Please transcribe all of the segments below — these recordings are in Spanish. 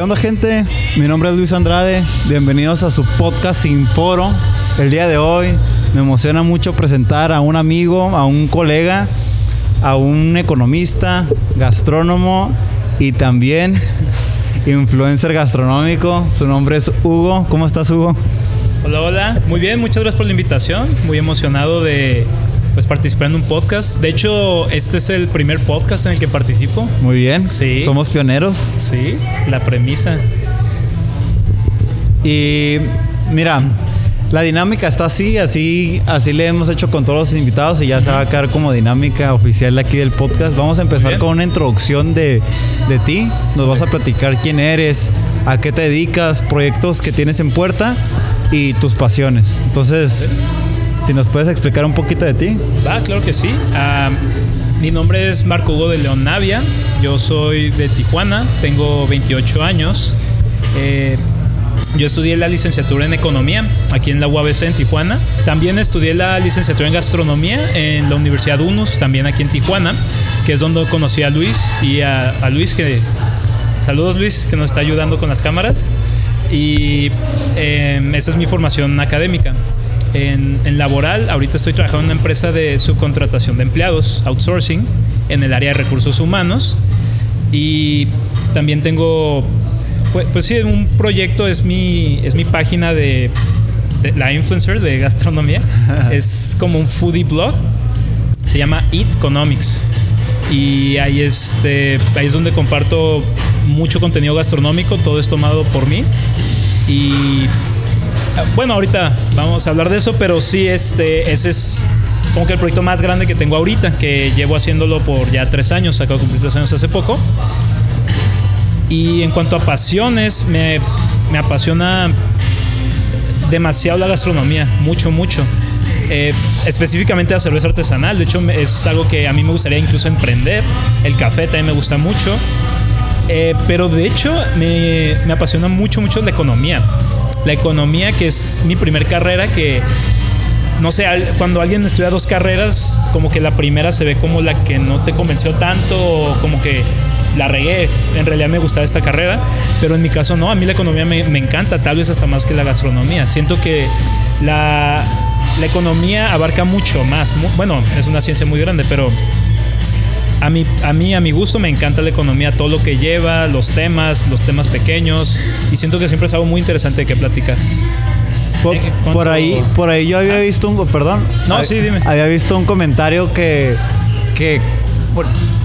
¿Qué onda gente? Mi nombre es Luis Andrade, bienvenidos a su podcast Sin Foro. El día de hoy me emociona mucho presentar a un amigo, a un colega, a un economista, gastrónomo y también influencer gastronómico. Su nombre es Hugo. ¿Cómo estás Hugo? Hola, hola. Muy bien, muchas gracias por la invitación. Muy emocionado de pues participar en un podcast. De hecho, este es el primer podcast en el que participo. Muy bien. Sí. Somos pioneros. Sí, la premisa. Y mira, la dinámica está así, así, así le hemos hecho con todos los invitados y ya se va a quedar como dinámica oficial aquí del podcast. Vamos a empezar con una introducción de, de ti. Nos vas a platicar quién eres, a qué te dedicas, proyectos que tienes en puerta y tus pasiones. Entonces, si nos puedes explicar un poquito de ti. Claro que sí. Mi nombre es Marco Hugo de León Navia. Yo soy de Tijuana, tengo 28 años. Eh, yo estudié la licenciatura en economía aquí en la UABC en Tijuana. También estudié la licenciatura en gastronomía en la Universidad UNUS, también aquí en Tijuana, que es donde conocí a Luis y a, Luis que saludos Luis que nos está ayudando con las cámaras. Y eh, esa es mi formación académica. En, en, laboral, ahorita estoy trabajando en una empresa de subcontratación de empleados, outsourcing, en el área de recursos humanos. Y también tengo, pues, pues sí, un proyecto, es mi, es mi página de, de la influencer de gastronomía. es como un foodie blog. Se llama Eat Economics. Y ahí, este, ahí es donde comparto mucho contenido gastronómico, todo es tomado por mí. Y bueno, ahorita vamos a hablar de eso, pero sí, este, ese es como que el proyecto más grande que tengo ahorita, que llevo haciéndolo por ya tres años, acabo de cumplir tres años hace poco. Y en cuanto a pasiones, me, me apasiona demasiado la gastronomía, mucho, mucho. Eh, específicamente la cerveza artesanal, de hecho es algo que a mí me gustaría incluso emprender. El café también me gusta mucho. Eh, pero de hecho me, me apasiona mucho, mucho la economía. La economía, que es mi primer carrera, que no sé, cuando alguien estudia dos carreras, como que la primera se ve como la que no te convenció tanto, o como que la regué, en realidad me gustaba esta carrera, pero en mi caso no, a mí la economía me, me encanta, tal vez hasta más que la gastronomía. Siento que la, la economía abarca mucho más, bueno, es una ciencia muy grande, pero a mí, a mí, a mi gusto, me encanta la economía, todo lo que lleva, los temas, los temas pequeños, y siento que siempre es algo muy interesante de que platicar. Por, por ahí, por ahí yo había visto un, perdón, no, sí, dime. Había visto un comentario que, que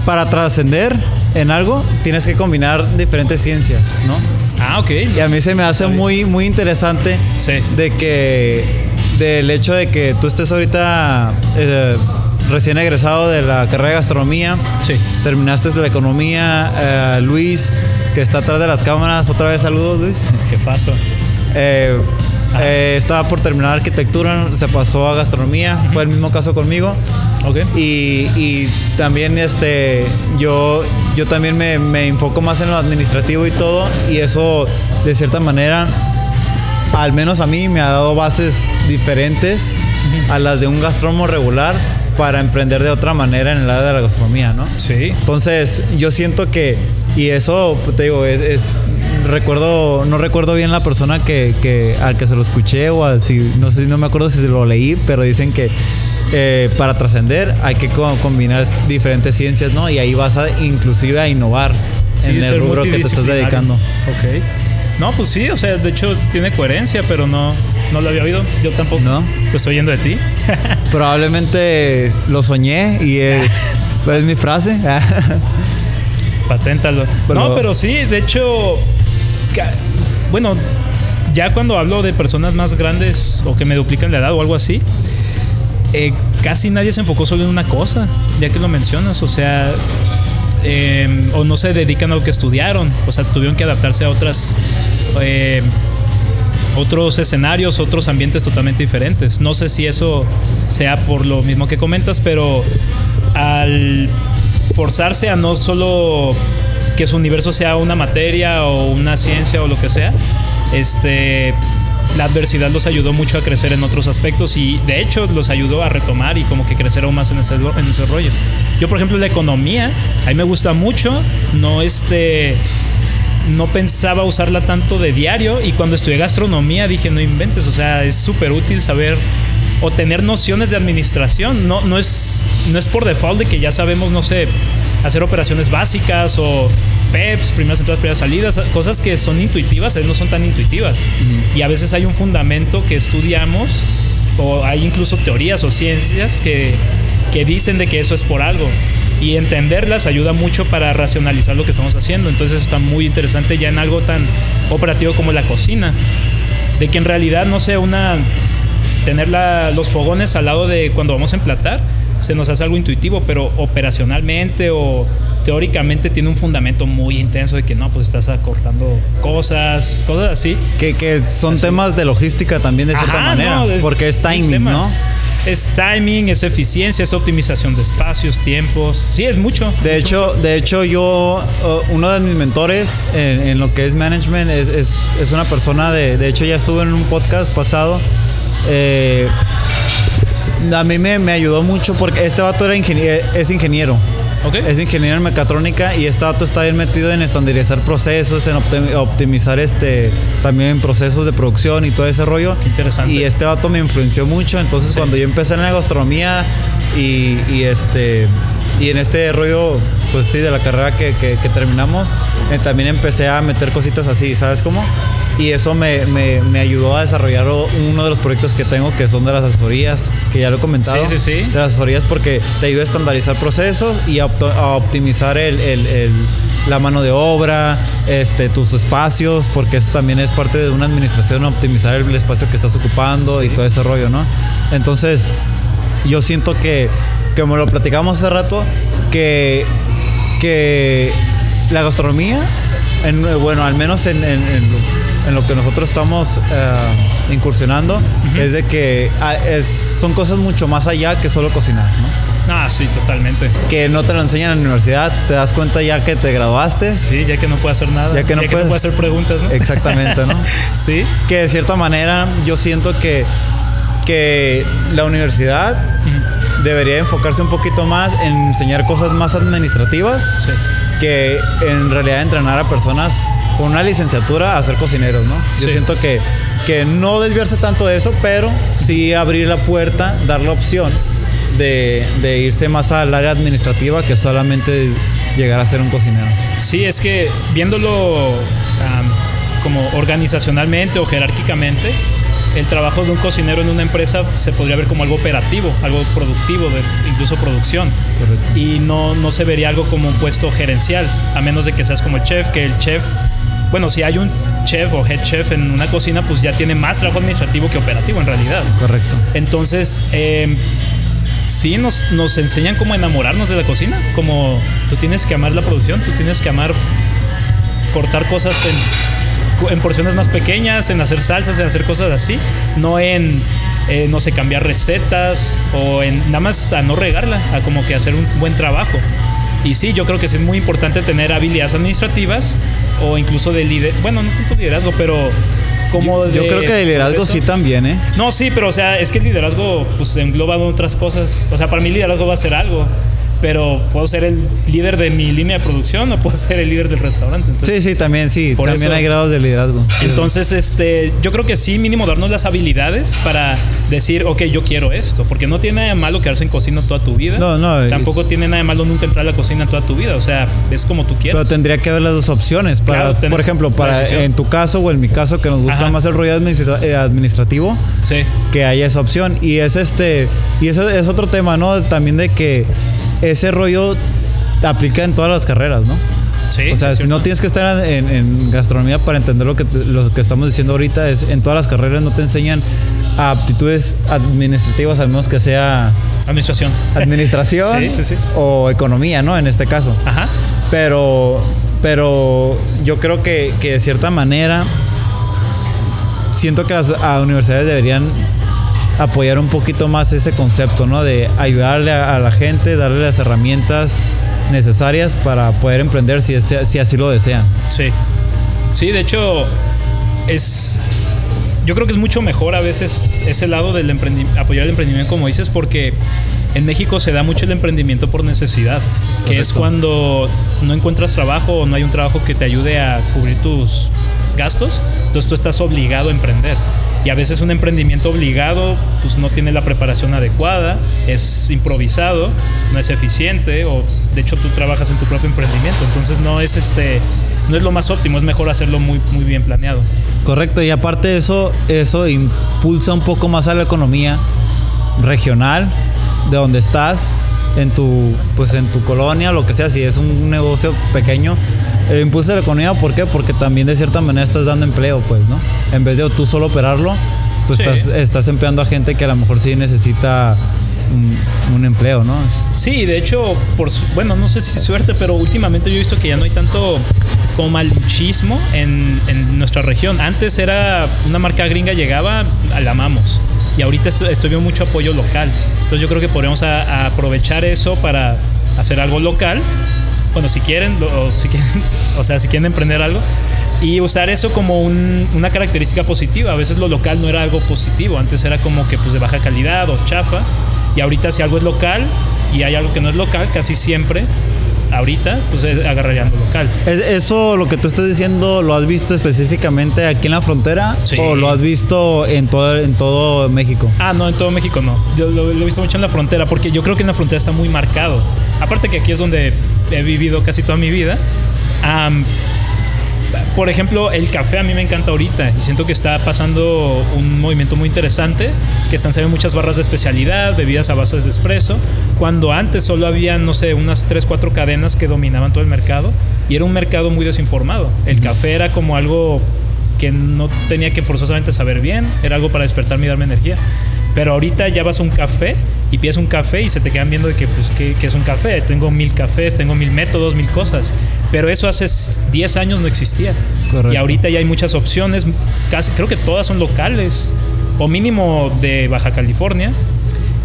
para trascender en algo tienes que combinar diferentes ciencias, ¿no? Ah, ok. Y a mí se me hace muy, muy interesante sí. de que del hecho de que tú estés ahorita eh, recién egresado de la carrera de gastronomía. Sí. Terminaste de la economía. Eh, Luis, que está atrás de las cámaras. Otra vez saludos, Luis. ¿Qué pasó? Eh, eh, estaba por terminar arquitectura, se pasó a gastronomía. Fue el mismo caso conmigo. Okay. Y, y, también este, yo, yo también me, me enfoco más en lo administrativo y todo. Y eso, de cierta manera, al menos a mí me ha dado bases diferentes a las de un gastrónomo regular para emprender de otra manera en el área de la gastronomía, ¿no? Sí. Entonces, yo siento que, y eso, te digo, es, es recuerdo, no recuerdo bien la persona que, que, al que se lo escuché o al, si, no sé, no me acuerdo si lo leí, pero dicen que eh, para trascender hay que combinar diferentes ciencias, ¿no? Y ahí vas a inclusive a innovar sí, en el rubro que te estás dedicando. Ok. No, pues sí, o sea, de hecho tiene coherencia, pero no, no lo había oído. Yo tampoco. ¿No? Lo estoy oyendo de ti. Probablemente lo soñé y es, es mi frase. Paténtalo. Pero, no, pero sí, de hecho, bueno, ya cuando hablo de personas más grandes o que me duplican la edad o algo así, eh, casi nadie se enfocó solo en una cosa, ya que lo mencionas. O sea, eh, o no se dedican a lo que estudiaron, o sea, tuvieron que adaptarse a otras eh, otros escenarios, otros ambientes totalmente diferentes. No sé si eso sea por lo mismo que comentas, pero al forzarse a no solo que su universo sea una materia o una ciencia o lo que sea, este la adversidad los ayudó mucho a crecer en otros aspectos y de hecho los ayudó a retomar y como que crecer aún más en ese, en ese rollo. Yo, por ejemplo, la economía, a mí me gusta mucho, no este no pensaba usarla tanto de diario y cuando estudié gastronomía dije, no inventes, o sea, es súper útil saber o tener nociones de administración. No, no, es, no es por default de que ya sabemos, no sé, hacer operaciones básicas o PEPs, primeras entradas, primeras salidas, cosas que son intuitivas, a veces no son tan intuitivas. Y a veces hay un fundamento que estudiamos o hay incluso teorías o ciencias que, que dicen de que eso es por algo y entenderlas ayuda mucho para racionalizar lo que estamos haciendo. Entonces está muy interesante ya en algo tan operativo como la cocina. De que en realidad, no sé, una tener los fogones al lado de cuando vamos a emplatar se nos hace algo intuitivo, pero operacionalmente o teóricamente tiene un fundamento muy intenso de que no, pues estás acortando cosas, cosas así. Que, que son temas de logística también de cierta manera, porque es timing, ¿no? Es timing, es eficiencia, es optimización de espacios, tiempos. Sí, es mucho. De hecho, de hecho yo, uh, uno de mis mentores en, lo que es management es, es, una persona de, de hecho ya estuve en un podcast pasado. Eh, a mí me, me, ayudó mucho porque este vato era es ingeniero. Es ingeniero en mecatrónica y este dato está bien metido en estandarizar procesos, en optimizar este también procesos de producción y todo ese rollo. interesante. Y este dato me influenció mucho. Entonces, cuando yo empecé en la gastronomía y, este y en este rollo, pues sí, de la carrera que, que, terminamos, eh, también empecé a meter cositas así, ¿sabes cómo? Y eso me, me, me, ayudó a desarrollar uno de los proyectos que tengo que son de las asesorías, que ya lo he comentado. Sí, sí, sí. De las asesorías porque te ayuda a estandarizar procesos y a, optimizar el, el, el, la mano de obra, este, tus espacios, porque eso también es parte de una administración, optimizar el espacio que estás ocupando y todo ese rollo, ¿no? Entonces, yo siento que, como lo platicamos hace rato, que, que la gastronomía, en, bueno, al menos en, en, en en lo que nosotros estamos eh, incursionando es de que ah, son cosas mucho más allá que solo cocinar, ¿no? Ah, sí, totalmente. Que no te lo enseñan en la universidad, te das cuenta ya que te graduaste. Sí, ya que no puedes hacer nada. Ya que no, puedes, hacer preguntas, ¿no? Exactamente, ¿no? sí. Que de cierta manera yo siento que, que la universidad debería enfocarse un poquito más en enseñar cosas más administrativas que en realidad entrenar a personas con una licenciatura a ser cocineros, ¿no? Yo siento que, que no desviarse tanto de eso, pero sí abrir la puerta, dar la opción de, de irse más al área administrativa que solamente llegar a ser un cocinero. Sí, es que viéndolo como organizacionalmente o jerárquicamente, el trabajo de un cocinero en una empresa se podría ver como algo operativo, algo productivo, incluso producción. Y no, no se vería algo como un puesto gerencial, a menos de que seas como el chef, que el chef bueno, si hay un chef o head chef en una cocina, pues ya tiene más trabajo administrativo que operativo en realidad. Correcto. Entonces, eh, sí nos, nos enseñan cómo enamorarnos de la cocina, como tú tienes que amar la producción, tú tienes que amar cortar cosas en, en porciones más pequeñas, en hacer salsas, en hacer cosas así, no en, eh, no sé, cambiar recetas o en nada más a no regarla, a como que hacer un buen trabajo. Y sí, yo creo que es muy importante tener habilidades administrativas o incluso de líder, bueno, no tanto liderazgo, pero como yo, de, creo que de liderazgo sí también, ¿eh? No, sí, pero o sea, es que el liderazgo pues engloba otras cosas. O sea, para mí liderazgo va a ser algo pero puedo ser el líder de mi línea de producción o puedo ser el líder del restaurante. sí, sí, también, sí. También hay grados de liderazgo. Entonces, este, yo creo que sí, mínimo darnos las habilidades para decir, ok, yo quiero esto. Porque no tiene nada de malo quedarse en cocina toda tu vida. No, no. Tampoco tiene nada de malo nunca entrar a la cocina toda tu vida. O sea, es como tú quieras. Pero tendría que haber las dos opciones. Para, por ejemplo, para en tu caso o en mi caso, que nos gusta más el rollo eh, administrativo, sí. que haya esa opción. Y es este, y eso es otro tema, ¿no? También de que ese rollo aplica en todas las carreras, ¿no? Sí, o sea, si no tienes que estar en, gastronomía para entender lo que, lo que estamos diciendo ahorita, es en todas las carreras no te enseñan aptitudes administrativas, al menos que sea... Administración. Administración o economía, ¿no? En este caso. Ajá. Pero, pero yo creo que, que de cierta manera siento que las universidades deberían apoyar un poquito más ese concepto, ¿no? De ayudarle a, la gente, darle las herramientas necesarias para poder emprender si, si así lo desean. Sí. Sí, de hecho, es. Yo creo que es mucho mejor a veces ese lado del apoyar el emprendimiento, como dices, porque En México se da mucho el emprendimiento por necesidad, que es cuando no encuentras trabajo o no hay un trabajo que te ayude a cubrir tus gastos, entonces tú estás obligado a emprender. Y a veces un emprendimiento obligado pues no tiene la preparación adecuada, es improvisado, no es eficiente o de hecho tú trabajas en tu propio emprendimiento, entonces no es este no es lo más óptimo, es mejor hacerlo muy muy bien planeado. Correcto, y aparte eso eso impulsa un poco más a la economía regional de donde estás en tu pues en tu colonia, lo que sea, si es un negocio pequeño, el impulso de la economía, ¿por qué? Porque también de cierta manera estás dando empleo, pues, ¿no? En vez de tú solo operarlo, pues estás, estás empleando a gente que a lo mejor sí necesita un, empleo, ¿no? Sí, de hecho, por bueno, no sé si suerte, pero últimamente yo he visto que ya no hay tanto como malichismo en, en nuestra región. Antes era una marca gringa llegaba, la amamos. Y ahorita estoy, viendo mucho apoyo local. Entonces yo creo que podríamos aprovechar eso para hacer algo local bueno, si quieren, o, si quieren, o sea, si quieren emprender algo, y usar eso como una característica positiva. A veces lo local no era algo positivo, antes era como que pues de baja calidad o chafa, y ahorita si algo es local y hay algo que no es local, casi siempre ahorita, pues agarrarían lo local. ¿Eso lo que tú estás diciendo lo has visto específicamente aquí en la frontera o lo has visto en todo, en todo México? Ah, no, en todo México no. Yo lo, he visto mucho en la frontera porque yo creo que en la frontera está muy marcado. Aparte que aquí es donde he vivido casi toda mi vida. Por ejemplo, el café a mí me encanta ahorita y siento que está pasando un movimiento muy interesante, que están saliendo muchas barras de especialidad, bebidas a base de espresso, cuando antes solo había, no sé, unas 3, 4 cadenas que dominaban todo el mercado y era un mercado muy desinformado. El café era como algo que no tenía que forzosamente saber bien, era algo para despertarme y darme energía. Pero ahorita ya vas a un café y pides un café y se te quedan viendo de que, pues, ¿qué, es un café? Tengo mil cafés, tengo mil métodos, mil cosas. Pero eso hace 10 años no existía. Y ahorita ya hay muchas opciones, casi, creo que todas son locales, o mínimo de Baja California,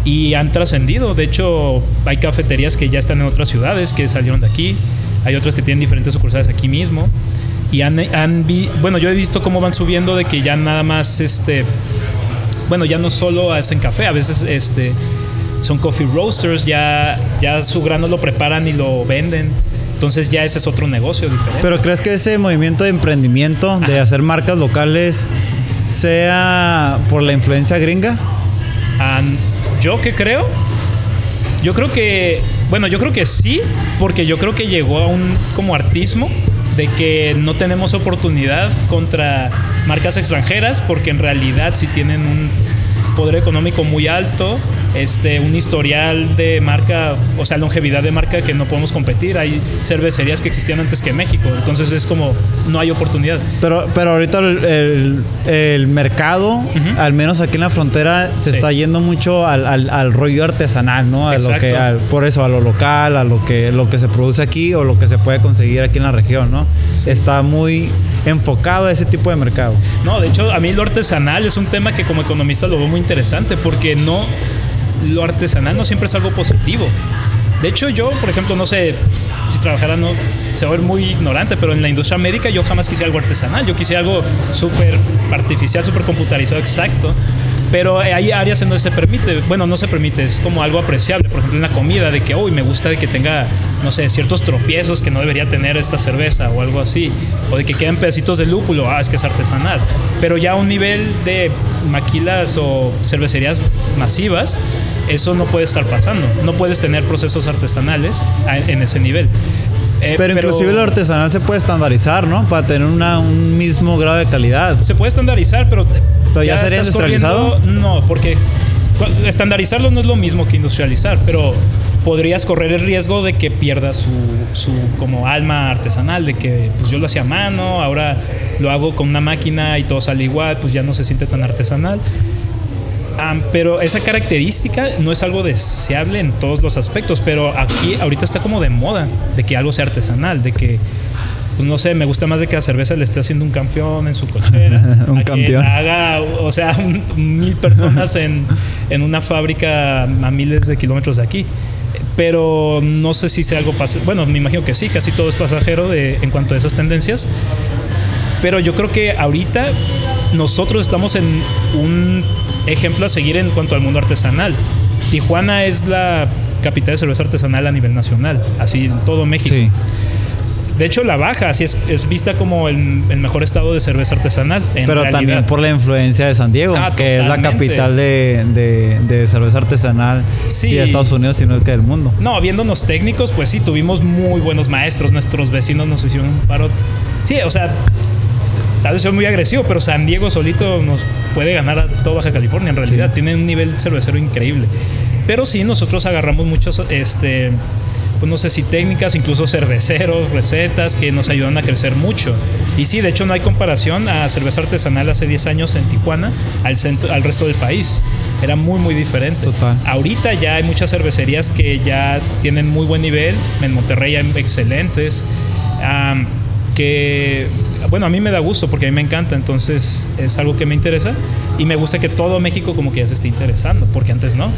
y han trascendido. De hecho, hay cafeterías que ya están en otras ciudades, que salieron de aquí, hay otras que tienen diferentes sucursales aquí mismo. Y han, han bueno, yo he visto cómo van subiendo de que ya nada más, este, bueno, ya no solo hacen café, a veces este, son coffee roasters, ya, ya su grano lo preparan y lo venden. Entonces ya ese es otro negocio diferente. Pero ¿crees que ese movimiento de emprendimiento, de hacer marcas locales, sea por la influencia gringa? yo qué creo, yo creo que, bueno, yo creo que sí, porque yo creo que llegó a un como artismo de que no tenemos oportunidad contra marcas extranjeras, porque en realidad si tienen un poder económico muy alto, este, un historial de marca, o sea, longevidad de marca que no podemos competir. Hay cervecerías que existían antes que México, entonces es como no hay oportunidad. Pero, pero ahorita el, el, mercado, al menos aquí en la frontera, se está yendo mucho al, al, rollo artesanal, ¿no? A lo que, por eso, a lo local, a lo que, lo que se produce aquí o lo que se puede conseguir aquí en la región, ¿no? Está muy enfocado a ese tipo de mercado. No, de hecho, a mí lo artesanal es un tema que como economista lo veo muy interesante porque no lo artesanal no siempre es algo positivo. De hecho, yo, por ejemplo, no sé si trabajara, no, se va a ver muy ignorante, pero en la industria médica yo jamás quise algo artesanal. Yo quise algo súper artificial, súper computarizado, exacto. Pero hay áreas en donde se permite, bueno, no se permite, es como algo apreciable. Por ejemplo, en la comida, de que, uy, me gusta de que tenga, no sé, ciertos tropiezos que no debería tener esta cerveza o algo así. O de que queden pedacitos de lúpulo, ah, es que es artesanal. Pero ya a un nivel de maquilas o cervecerías masivas, eso no puede estar pasando. No puedes tener procesos artesanales en ese nivel. Eh, pero, inclusive lo artesanal se puede estandarizar, ¿no? Para tener un mismo grado de calidad. Se puede estandarizar, pero... ¿Pero ya, sería industrializado? No, porque estandarizarlo no es lo mismo que industrializar, pero podrías correr el riesgo de que pierdas su, su, como alma artesanal, de que pues yo lo hacía a mano, ahora lo hago con una máquina y todo sale igual, pues ya no se siente tan artesanal pero esa característica no es algo deseable en todos los aspectos, pero aquí ahorita está como de moda, de que algo sea artesanal, de que, pues no sé, me gusta más de que la cerveza le esté haciendo un campeón en su cochera. un campeón. haga, o sea, mil personas en, en una fábrica a miles de kilómetros de aquí pero no sé si sea algo pasajero. Bueno, me imagino que sí, casi todo es pasajero de, en cuanto a esas tendencias. Pero yo creo que ahorita nosotros estamos en un ejemplo a seguir en cuanto al mundo artesanal. Tijuana es la capital de cerveza artesanal a nivel nacional, así en todo México. Sí. De hecho, la baja así es, es vista como el, el mejor estado de cerveza artesanal. en Pero también por la influencia de San Diego, Ah, que es la capital de, de- de cerveza artesanal, Sí. sí de Estados Unidos, sino que del mundo. No, viéndonos técnicos, pues sí, tuvimos muy buenos maestros. Nuestros vecinos nos hicieron un parote. Sí, o sea, tal vez soy muy agresivo, pero San Diego solito nos puede ganar a toda Baja California. En realidad, tiene un nivel cervecero increíble. Pero sí, nosotros agarramos muchos, este, pues no sé si técnicas, incluso cerveceros, recetas que nos ayudan a crecer mucho. Y sí, de hecho, no hay comparación a cerveza artesanal hace 10 años en Tijuana al, centro, al resto del país. Era muy, muy diferente. Total. Ahorita ya hay muchas cervecerías que ya tienen muy buen nivel. En Monterrey hay excelentes. que, bueno, a mí me da gusto porque a mí me encanta. Entonces es algo que me interesa. Y me gusta que todo México como que ya se esté interesando. Porque antes no.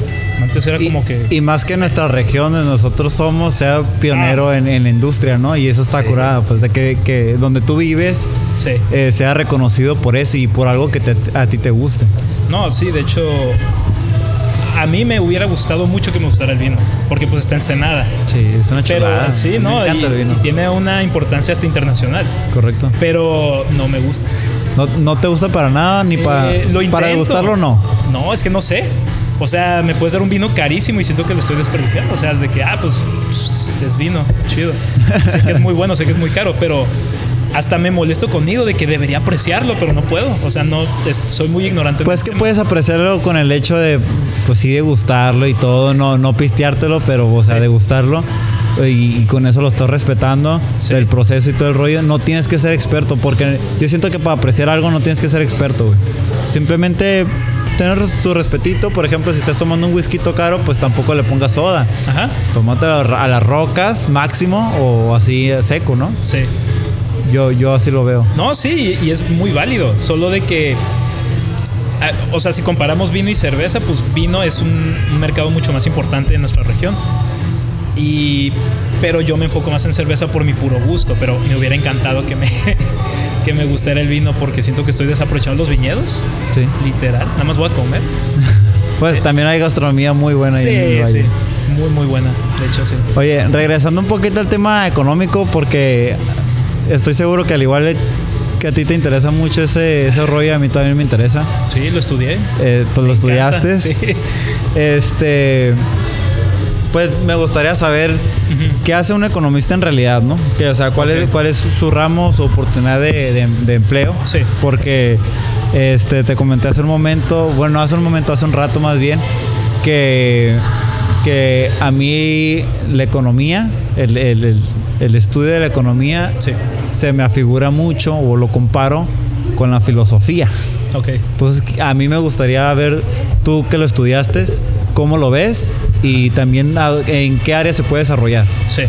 Antes era Y, como que... y más que nuestra región, nosotros somos, sea pionero en, en la industria, ¿no? Y eso está Ah. Sí. curado, pues de que, que donde tú vives sí. eh, sea reconocido por eso y por algo que te- a ti te guste. No, sí, de hecho... A mí me hubiera gustado mucho que me gustara el vino. Porque pues está ensenada. Sí, es una Pero chulada. sí, Me ¿no? encanta Y- el vino. y tiene una importancia hasta internacional. Correcto. Pero no me gusta. No, no te gusta para nada, ni Eh, lo para intento. degustarlo, no. No, es que no sé. O sea, me puedes dar un vino carísimo y siento que lo estoy desperdiciando. O sea, de que, ah, pues, pues, es vino, chido. sé que es muy bueno, sé que es muy caro, pero hasta me molesto conmigo de que debería apreciarlo, pero no puedo. O sea, no, es- soy muy ignorante. Pues que tema. puedes apreciarlo con el hecho de, pues sí, degustarlo y todo, no, no pisteártelo, pero, o sea, Sí. degustarlo. Y, y con eso lo estás respetando, Sí. el proceso y todo el rollo. No tienes que ser experto, porque yo siento que para apreciar algo no tienes que ser experto, güey. Simplemente tener su respetito. Por ejemplo, si estás tomando un whisky caro, pues tampoco le pongas soda. Ajá, Tómate a la- a las rocas máximo o así eh, seco, ¿no? sí. Yo, yo así lo veo. No, sí, y es muy válido. Solo de que. ah, O sea, si comparamos vino y cerveza, pues vino es un, un mercado mucho más importante en nuestra región. Y, pero yo me enfoco más en cerveza por mi puro gusto. Pero me hubiera encantado que me, que me gustara el vino porque siento que estoy desaprovechando los viñedos. Sí. Literal. Nada más voy a comer. Pues también hay gastronomía muy buena ahí en el valle. sí. Muy, muy buena. De hecho, sí. Oye, regresando un poquito al tema económico, porque estoy seguro que al igual que a ti te interesa mucho ese, ese rollo, a mí también me interesa. Sí, lo estudié. Eh, pues lo Me estudiaste. sí. Este. Pues me gustaría saber qué hace un economista en realidad, ¿no? Que, o sea, cuál, es, cuál es su ramo, su oportunidad de, de- de empleo. Sí. Porque este, te comenté hace un momento, bueno, no hace un momento, hace un rato más bien, que, que a mí la economía, el, el- el- el estudio de la economía, Sí. se me afigura mucho o lo comparo con la filosofía. Entonces, a mí me gustaría ver, tú que lo estudiaste, cómo lo ves y también en qué área se puede desarrollar. Sí.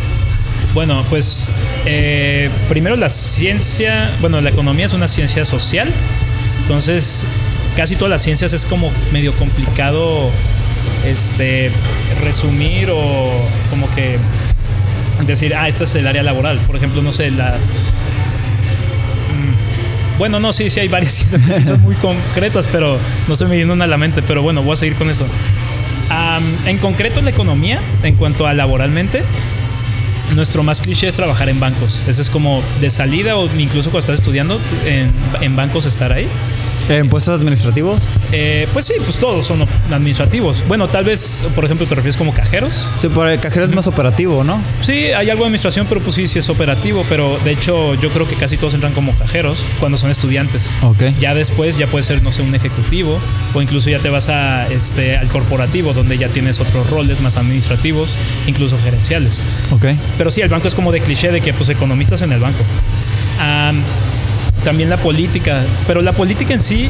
Bueno, pues eh, primero la ciencia, bueno, la economía es una ciencia social, entonces casi todas las ciencias es como medio complicado este, resumir o como que decir, ah, esta es el área laboral. Por ejemplo, no sé, la... mm, Bueno, no, sí, sí hay varias ciencias muy concretas, pero no se me viene una a la mente, pero bueno, voy a seguir con eso. Am, en concreto, la economía, en cuanto a laboralmente, nuestro más cliché es trabajar en bancos. Ese es como de salida o incluso cuando estás estudiando en, en bancos estar ahí. ¿En puestos administrativos? Eh, pues sí, pues todos son administrativos. Bueno, tal vez, por ejemplo, te refieres como cajeros. Sí, por el cajero es más operativo, ¿no? Sí, hay algo de administración, pero pues sí, sí es operativo. Pero de hecho, yo creo que casi todos entran como cajeros cuando son estudiantes. Ok. Ya después ya puede ser, no sé, un ejecutivo o incluso ya te vas a, este, al corporativo donde ya tienes otros roles más administrativos, incluso gerenciales. Ok. Pero sí, el banco es como de cliché de que pues economistas en el banco. Am, también la política, pero la política en sí,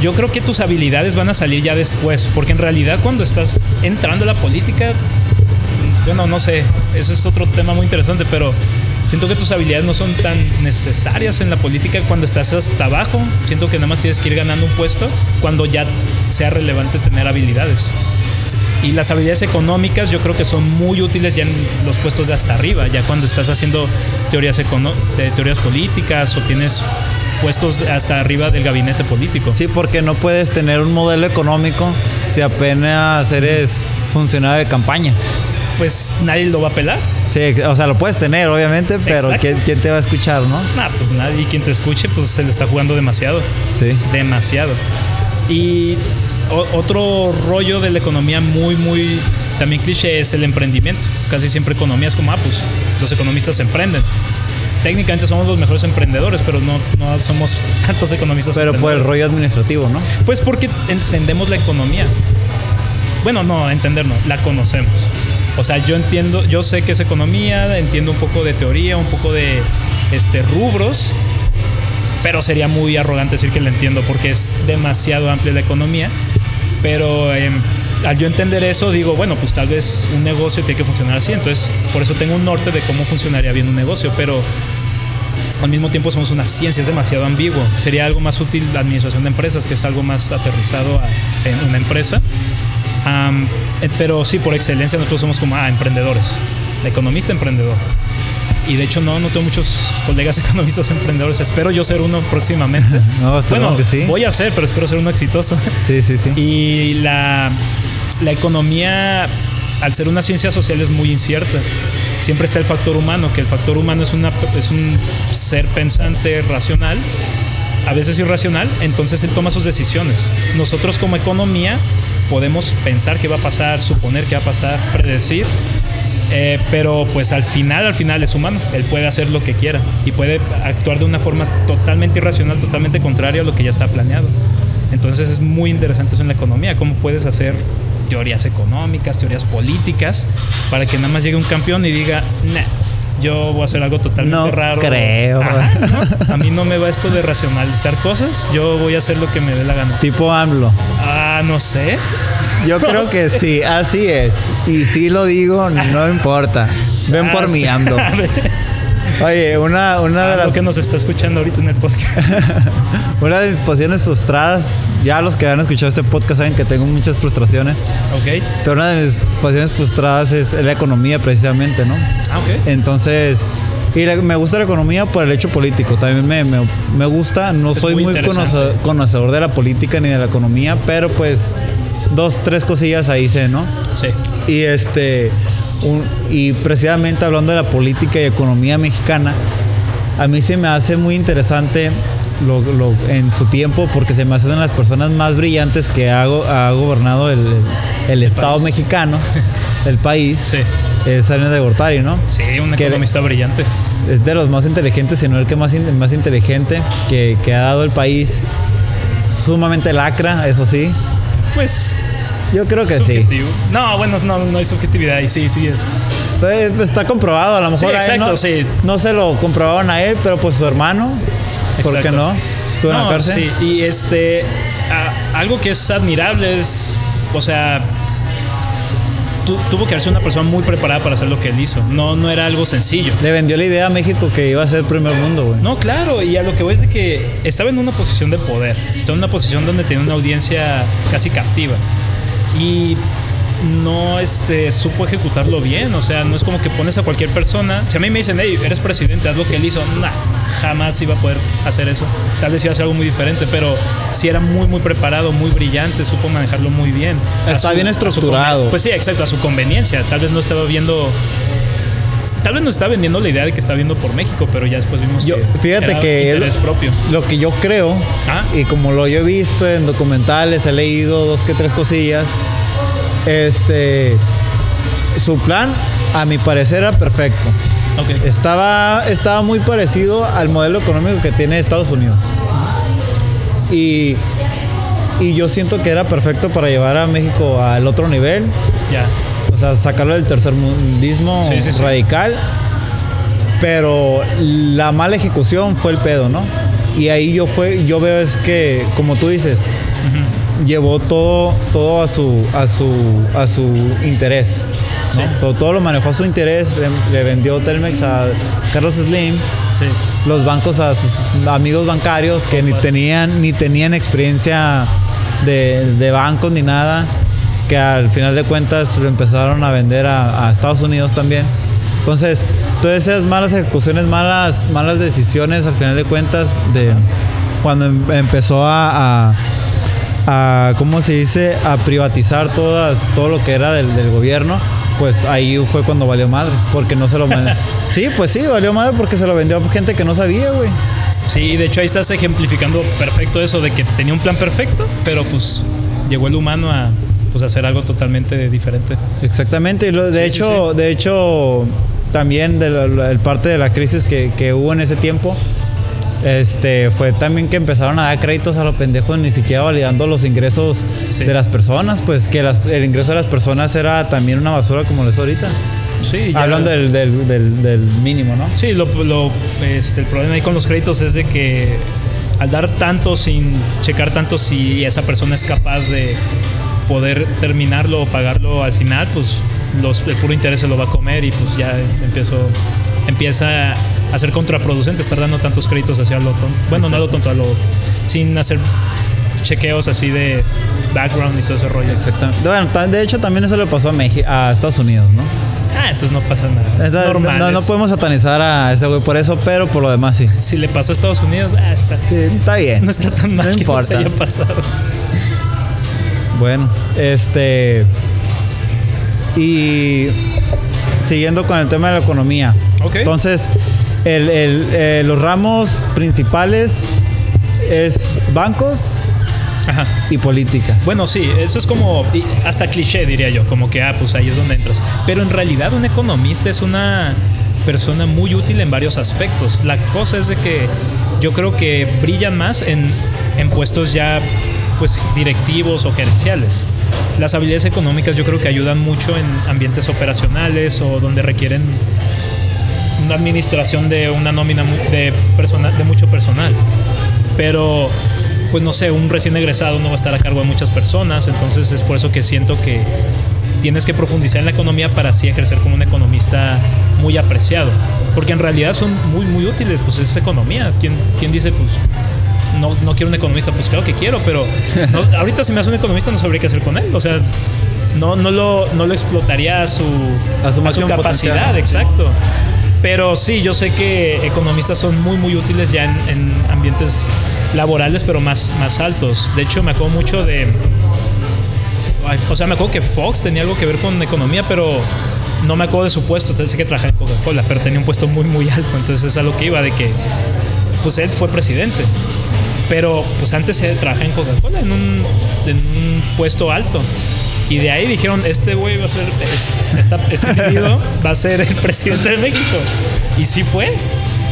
yo creo que tus habilidades van a salir ya después, porque en realidad cuando estás entrando a la política, bueno, no sé, ese es otro tema muy interesante, pero siento que tus habilidades no son tan necesarias en la política cuando estás hasta abajo. Siento que nada más tienes que ir ganando un puesto cuando ya sea relevante tener habilidades. Y las habilidades económicas yo creo que son muy útiles ya en los puestos de hasta arriba, ya cuando estás haciendo teorías, econo- de teorías políticas o tienes puestos hasta arriba del gabinete político. Sí, porque no puedes tener un modelo económico si apenas eres funcionario de campaña. Pues nadie lo va a pelar. Sí, o sea, lo puedes tener, obviamente, pero ¿quién, ¿quién, te va a escuchar, no? Nah, pues nadie. Quien te escuche, pues se le está jugando demasiado. Sí. Demasiado. Y otro rollo de la economía muy, muy también cliché es el emprendimiento. Casi siempre economía es como, ah, pues los economistas emprenden. Técnicamente somos los mejores emprendedores, pero no, no somos tantos economistas. Pero por el rollo administrativo, ¿no? Pues porque entendemos la economía. Bueno, no, entendernos, la conocemos. O sea, yo entiendo, yo sé que es economía, entiendo un poco de teoría, un poco de este, rubros, pero sería muy arrogante decir que la entiendo porque es demasiado amplia la economía. Pero em, al yo entender eso, digo, bueno, pues tal vez un negocio tiene que funcionar así. Entonces, por eso tengo un norte de cómo funcionaría bien un negocio, pero al mismo tiempo somos una ciencia, es demasiado ambiguo. Sería algo más útil la administración de empresas, que es algo más aterrizado en una empresa. Eh, pero sí, por excelencia nosotros somos como ah, emprendedores, economista emprendedor. Y de hecho no, no tengo muchos colegas economistas emprendedores. Espero yo ser uno próximamente. bueno, que sí. voy a ser, pero espero ser uno exitoso. Sí, sí, sí. Y la, la economía, al ser una ciencia social, es muy incierta. Siempre está el factor humano, que el factor humano es, una, es un ser pensante racional, a veces irracional, entonces él toma sus decisiones. Nosotros como economía podemos pensar qué va a pasar, suponer qué va a pasar, predecir, eh, pero pues al final, al final es humano. Él puede hacer lo que quiera y puede actuar de una forma totalmente irracional, totalmente contraria a lo que ya está planeado. Entonces es muy interesante eso en la economía, cómo puedes hacer teorías económicas, teorías políticas, para que nada más llegue un campeón y diga, nah, yo voy a hacer algo totalmente no raro. Creo. A mí no me va esto de racionalizar cosas. Yo voy a hacer lo que me dé la gana. Tipo AMLO. Ah, no sé. Yo creo que sí, así es. Y si lo digo, no importa. Ven por mi AMLO. Oye, una, una de las. que nos está escuchando ahorita en el podcast. una de mis pasiones frustradas, ya los que han escuchado este podcast saben que tengo muchas frustraciones. Ok. Pero una de mis pasiones frustradas es la economía, precisamente, ¿no? Ah, ok. Entonces. Y me gusta la economía por el hecho político. También me, me, me gusta. No soy muy, conocedor, conocedor de la política ni de la economía, pero pues dos, tres cosillas ahí sé, ¿no? Sí. Y este y precisamente hablando de la política y economía mexicana, a mí se me hace muy interesante lo, en su tiempo porque se me hace una de las personas más brillantes que ha, ha gobernado el, el, Estado mexicano, el país. Sí. Es Salinas de Gortari, ¿no? Sí, un economista brillante. Es de los más inteligentes, sino el que más, más inteligente que, que ha dado el país. Sumamente lacra, eso sí. Pues yo creo que sí. No, bueno, no, no hay subjetividad y sí, sí es. Pues, pues, está comprobado, a lo mejor a él no, no, se lo comprobaron a él, pero pues su hermano, ¿por qué no? no, Sí, y este, algo que es admirable es, o sea, tuvo que ser una persona muy preparada para hacer lo que él hizo. No, no era algo sencillo. Le vendió la idea a México que iba a ser el primer mundo, güey. No, claro, y a lo que voy es de que estaba en una posición de poder. Estaba en una posición donde tenía una audiencia casi captiva y no este, supo ejecutarlo bien. O sea, no es como que pones a cualquier persona. Si a mí me dicen, hey, eres presidente, haz lo que él hizo, nah, jamás iba a poder hacer eso. Tal vez iba a ser algo muy diferente, pero si era muy, muy preparado, muy brillante, supo manejarlo muy bien. Está bien estructurado. Pues sí, exacto, a su conveniencia. Tal vez no estaba viendo tal vez nos está vendiendo la idea de que está viendo por México, pero ya después vimos que fíjate que es propio. Lo que yo creo ¿Ah? y como lo he visto en documentales, he leído dos que tres cosillas, este, su plan, a mi parecer, era perfecto. Estaba, estaba muy parecido al modelo económico que tiene Estados Unidos. Y, y yo siento que era perfecto para llevar a México al otro nivel. Ya. O sea, sacarlo del tercer mundismo radical. Pero la mala ejecución fue el pedo, ¿no? Y ahí yo fue, yo veo es que, como tú dices, llevó todo, todo a su, a su, a su interés. Todo, lo manejó a su interés. Le vendió Telmex a Carlos Slim. Los bancos a sus amigos bancarios que ni tenían, ni tenían experiencia de, de bancos ni nada. Que al final de cuentas lo empezaron a vender a, a Estados Unidos también. Entonces, Todas esas malas ejecuciones, malas, malas decisiones, al final de cuentas, de cuando em- empezó a, a, a, ¿cómo se dice? A privatizar todas, todo lo que era del, del gobierno, pues ahí fue cuando valió madre, porque no se lo... sí, pues sí, valió madre porque se lo vendió a gente que no sabía, güey. Sí, de hecho ahí estás ejemplificando perfecto eso de que tenía un plan perfecto, pero pues llegó el humano a pues hacer algo totalmente diferente. Exactamente, y lo- de Sí, sí, hecho, de hecho, también de la- la- parte de la crisis que, que hubo en ese tiempo, este, fue también que empezaron a dar créditos a los pendejos, ni siquiera validando los ingresos Sí. de las personas, pues que las- el ingreso de las personas era también una basura como lo es ahorita. Sí, Hablando del, del, del- del mínimo, ¿no? Sí, lo, lo- este, el problema ahí con los créditos es de que al dar tanto sin checar tanto si esa persona es capaz de poder terminarlo o pagarlo al final, pues los, el puro interés se lo va a comer y pues ya empiezo, empieza a ser contraproducente estar dando tantos créditos hacia lo. Bueno, no a lo tonto, a lo sin hacer chequeos así de background y todo ese rollo. Exactamente. Bueno, de hecho también eso le pasó a México, a Estados Unidos, ¿no? Ah, entonces no pasa nada. Normal. no, no podemos satanizar a ese güey por eso, pero por lo demás sí. Si le pasó a Estados Unidos, ah, está, Sí, está bien. no está tan mal No que importa. nos haya pasado. Bueno, este. Y siguiendo con el tema de la economía. Entonces, el- el- eh, los ramos principales es bancos Ajá. y política. Bueno, sí, eso es como hasta cliché diría yo, como que ah, pues ahí es donde entras. Pero en realidad un economista es una persona muy útil en varios aspectos. La cosa es de que yo creo que brillan más en, en puestos ya pues directivos o gerenciales. Las habilidades económicas yo creo que ayudan mucho en ambientes operacionales o donde requieren una administración de una nómina de, persona, de mucho personal. Pero, pues no sé, un recién egresado no va a estar a cargo de muchas personas, entonces es por eso que siento que tienes que profundizar en la economía para así ejercer como un economista muy apreciado. Porque en realidad son muy, muy útiles, pues es economía. ¿Quién, quién dice, pues, no, no quiero un economista? Pues claro que quiero, pero no- ahorita si me hace un economista no sabría qué hacer con él. O sea, no, no, lo, no lo explotaría a su, A su capacidad, exacto. Pero sí, yo sé que economistas son muy, muy útiles ya en, en ambientes laborales, pero más, más altos. De hecho, me acuerdo mucho de. ay, o sea, me acuerdo que Fox tenía algo que ver con economía, pero no me acuerdo de su puesto. Entonces sé que trabajaba en Coca-Cola, pero tenía un puesto muy, muy alto. Entonces es a lo que iba, de que. Pues él fue presidente. Pero pues antes él trabajaba en Coca-Cola, en un, puesto alto. Y de ahí dijeron, este güey va a ser, este individuo va a ser el presidente de México. Y sí fue.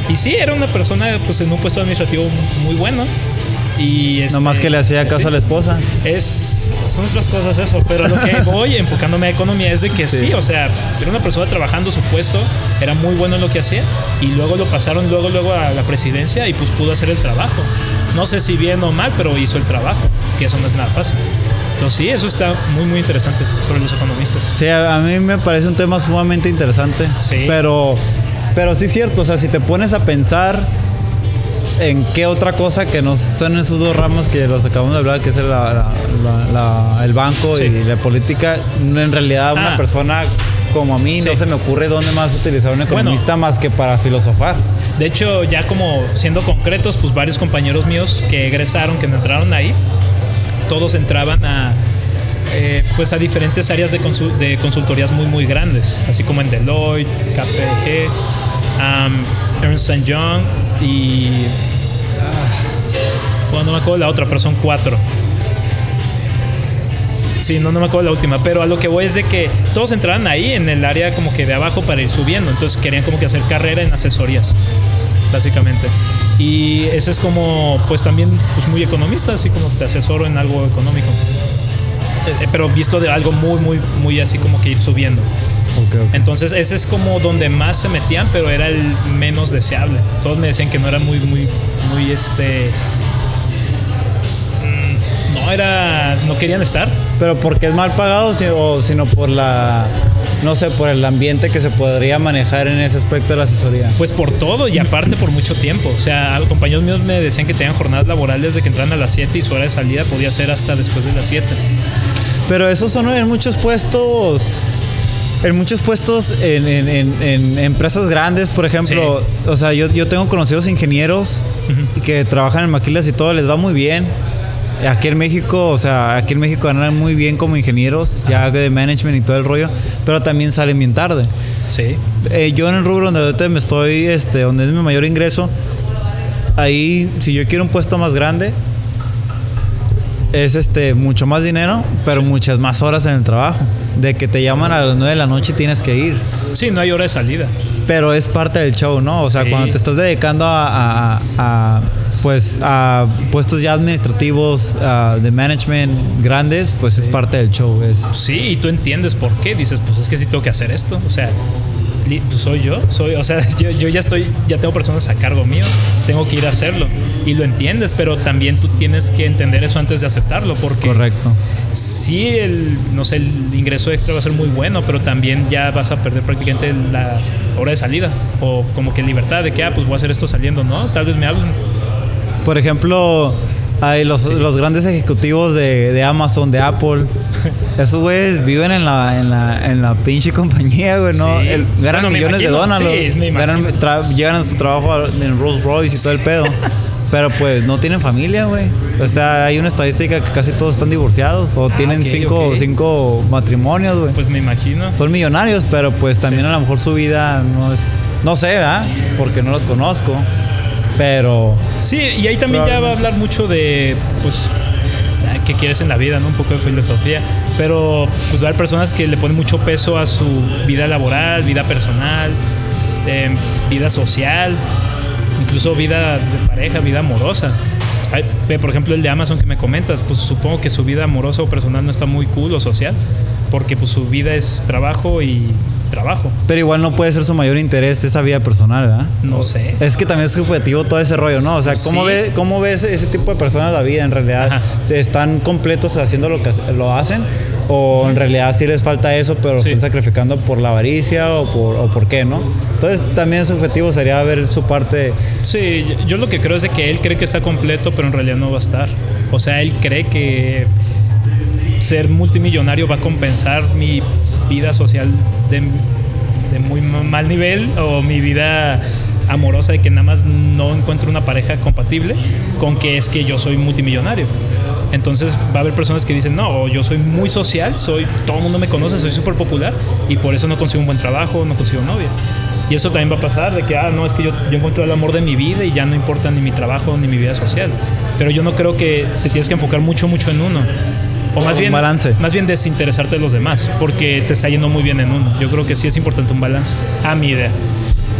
Y sí, era una persona pues en un puesto administrativo muy bueno. Y este, No más que le hacía caso sí. a la esposa. Es, son otras cosas eso, pero lo que voy enfocándome a economía es de que sí. Sí. o sea, era una persona trabajando su puesto, era muy bueno en lo que hacía y luego lo pasaron luego luego a la presidencia y pues pudo hacer el trabajo. No sé si bien o mal, pero hizo el trabajo, que eso no es nada fácil. Entonces sí, eso está muy muy interesante sobre los economistas. Sí, a, a mí me parece un tema sumamente interesante. Sí. Pero, pero sí es cierto, o sea, si te pones a pensar en qué otra cosa que no son esos dos ramos que los acabamos de hablar, que es el, la- la- la- el banco Sí. y la política, en realidad una Ah. persona como a mí no se me ocurre dónde más utilizar un economista más que para filosofar. De hecho, ya como siendo concretos, pues varios compañeros míos que egresaron, que entraron ahí, todos entraban a eh, pues a diferentes áreas de, consul- de consultorías muy muy grandes, así como en Deloitte, KPG, um, Ernst Young y ah, bueno, no me acuerdo la otra, pero son cuatro. Sí, no, no me acuerdo la última, pero a lo que voy es de que todos entraban ahí en el área como que de abajo para ir subiendo, entonces querían como que hacer carrera en asesorías, básicamente. Y ese es como, pues también pues, muy economista, así como te asesoro en algo económico. Eh, eh, pero visto de algo muy, muy, muy así como que ir subiendo. Entonces ese es como donde más se metían, pero era el menos deseable. Todos me decían que no era muy, muy, muy este... mm, No era... No querían estar. Pero porque es mal pagado o sino por la, no sé, por el ambiente que se podría manejar en ese aspecto de la asesoría. Pues por todo y aparte por mucho tiempo. O sea, compañeros míos me decían que tenían jornadas laborales de que entran a las 7 y su hora de salida podía ser hasta después de las 7. Pero esos son en muchos puestos En muchos puestos, en, en- en- en empresas grandes, por ejemplo, o sea, yo, yo tengo conocidos ingenieros que trabajan en maquilas y todo, les va muy bien. Aquí en México, o sea, aquí en México ganan muy bien como ingenieros, ya de management y todo el rollo, pero también salen bien tarde. Sí. Eh, yo en el rubro donde me estoy, este, donde es mi mayor ingreso, ahí si yo quiero un puesto más grande, es este mucho más dinero, pero muchas más horas en el trabajo. De que te llaman a las 9 de la noche y tienes que ir. Sí, no hay hora de salida. Pero es parte del show, ¿no? O sea, Sí. cuando te estás dedicando a, a- a- pues a puestos ya administrativos ah, de management grandes, pues es parte del show. Es, Sí, y tú entiendes por qué. Dices, pues es que sí tengo que hacer esto. O sea, pues soy yo. Soy, o sea, yo, yo ya estoy, ya tengo personas a cargo mío. Tengo que ir a hacerlo. Y lo entiendes, pero también tú tienes que entender eso antes de aceptarlo. Porque correcto. Sí, el, no sé, el ingreso extra va a ser muy bueno, pero también ya vas a perder prácticamente la hora de salida. O como que libertad de que, ah, pues voy a hacer esto saliendo, ¿no? Tal vez me hablen. Por ejemplo, hay los, los grandes ejecutivos de, de Amazon, de Apple. Esos güeyes viven en la, en la, en la pinche compañía, güey, ¿no? Sí. El- ganan Bueno, millones imagino, de dólares. sí, ganan- llegan a su trabajo en Rolls Royce y todo el pedo. Pero pues no tienen familia, güey. O sea, hay una estadística que casi todos están divorciados o tienen ok, cinco, cinco matrimonios, güey. Pues me imagino. Son millonarios, pero pues también a lo mejor su vida no es... No sé, ¿verdad? Porque no los conozco. Pero... Sí, y ahí también ya va a hablar mucho de, pues, ah, qué quieres en la vida, ¿no? Un poco de filosofía. Pero, pues, va a haber personas que le ponen mucho peso a su vida laboral, vida personal, eh, vida social, incluso vida de pareja, vida amorosa. Ay, ve, por ejemplo, el de Amazon que me comentas, pues supongo que su vida amorosa o personal no está muy cool o social, porque pues su vida es trabajo y trabajo. Pero igual no puede ser su mayor interés esa vida personal, ¿verdad? No sé. Es que también es subjetivo todo ese rollo, ¿no? O sea, ¿cómo, Sí. ve, cómo ves ese tipo de personas la vida? ¿En realidad Ajá. están completos haciendo lo que lo hacen? ¿O en realidad sí les falta eso, pero Sí. están sacrificando por la avaricia o por, o por qué, no? Entonces también su objetivo sería ver su parte... Sí, yo- lo que creo es de que él cree que está completo, pero en realidad no va a estar. O sea, él cree que ser multimillonario va a compensar mi vida social de, de muy ma- mal nivel o mi vida amorosa de que nada más no encuentro una pareja compatible con que es que yo soy multimillonario. Entonces va a haber personas que dicen, no, yo soy muy social, soy, todo el mundo me conoce, soy súper popular y por eso no consigo un buen trabajo, no consigo novia. Y eso también va a pasar, de que, ah, no, es que yo, yo encuentro el amor de mi vida y ya no importa ni mi trabajo ni mi vida social. Pero yo no creo que te tienes que enfocar mucho, mucho en uno. O más Un bien, balance. más bien desinteresarte de los demás, porque te está yendo muy bien en uno. Yo creo que sí es importante un balance, a mi idea.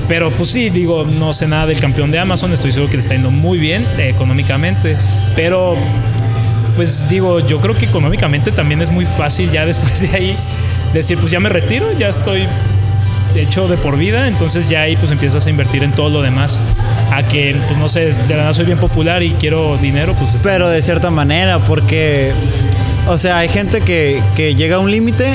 Pero pues sí, digo, no sé nada del campeón de Amazon, estoy seguro que le está yendo muy bien eh, económicamente, pero pues digo, yo creo que económicamente también es muy fácil ya después de ahí decir, pues ya me retiro, ya estoy hecho de por vida, entonces ya ahí pues empiezas a invertir en todo lo demás. A que, pues no sé, de la nada soy bien popular y quiero dinero, pues está- Pero de cierta manera, porque... O sea, hay gente que, que llega a un límite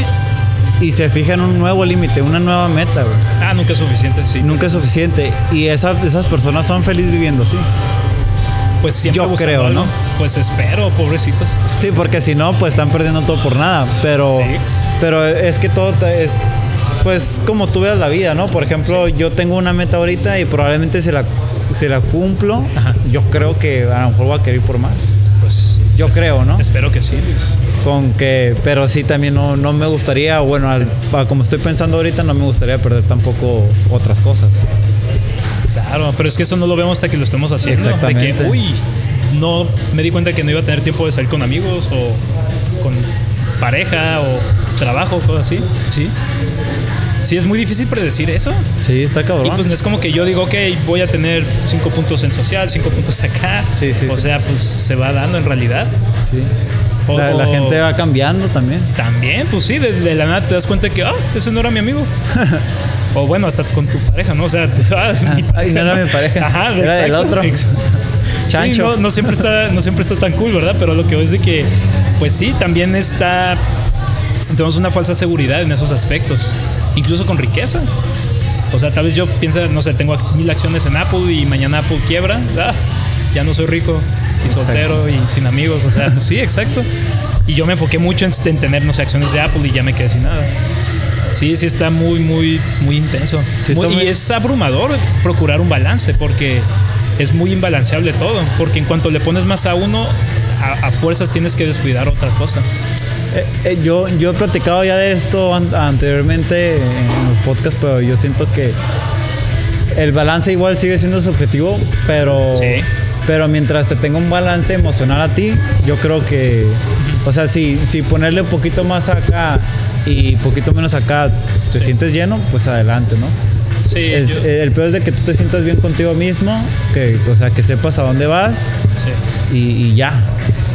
y se fija en un nuevo límite, una nueva meta, güey. Ah, nunca es suficiente, sí. Nunca es suficiente. Y esa- esas personas son felices viviendo así. Pues siempre Yo creo, algo. ¿no? Pues espero, pobrecitos. Sí, porque si no, pues están perdiendo todo por nada. Pero, Sí. pero es que todo es, pues como tú veas la vida, ¿no? Por ejemplo, yo tengo una meta ahorita y probablemente si la, si la cumplo, Ajá. yo creo que a lo mejor voy a querer ir por más. Pues Yo creo, ¿no? espero que sí. Con que, pero sí también no, no me gustaría, bueno, al- a como estoy pensando ahorita, no me gustaría perder tampoco otras cosas. Claro, pero es que eso no lo vemos hasta que lo estemos haciendo. De Exactamente. que, uy, no me di cuenta que no iba a tener tiempo de salir con amigos o con pareja o trabajo, cosas así. Sí. Sí, es muy difícil predecir eso. Sí, está cabrón. Y pues no es como que yo digo, ok, voy a tener cinco puntos en social, cinco puntos acá. Sí, sí, O sí. sea, pues se va dando en realidad. Sí. O- La, gente va cambiando también. También, pues sí, de, de la nada te das cuenta que, ah, ese no era mi amigo. o bueno, hasta con tu pareja, ¿no? O sea, pues, ah, mi Ay, no era mi pareja. Ajá, Era del otro. Chancho. Sí, no, no siempre está, no siempre está tan cool, ¿verdad? Pero lo que es de que, pues sí, también está. Tenemos una falsa seguridad en esos aspectos. Incluso con riqueza. O sea, tal vez yo pienso, no sé, tengo mil acciones en Apple y mañana Apple quiebra. ah, ya no soy rico y soltero y sin amigos. O sea, pues sí, exacto. Y yo me enfoqué mucho en, en tener, no sé, acciones de Apple y ya me quedé sin nada. Sí, sí está muy, muy, muy intenso. y es abrumador procurar un balance porque es muy imbalanceable todo. Porque en cuanto le pones más a uno, a, fuerzas tienes que descuidar otra cosa. Eh, eh, yo, yo he platicado ya de esto anteriormente en los podcasts, pero yo siento que el balance igual sigue siendo su objetivo, pero, pero mientras te tenga un balance emocional a ti, yo creo que, o sea, si, si ponerle un poquito más acá y poquito menos acá, te sientes lleno, pues adelante, ¿no? Sí, eh, El peor es de que tú te sientas bien contigo mismo, que, o sea, que sepas a dónde vas y, y, ya.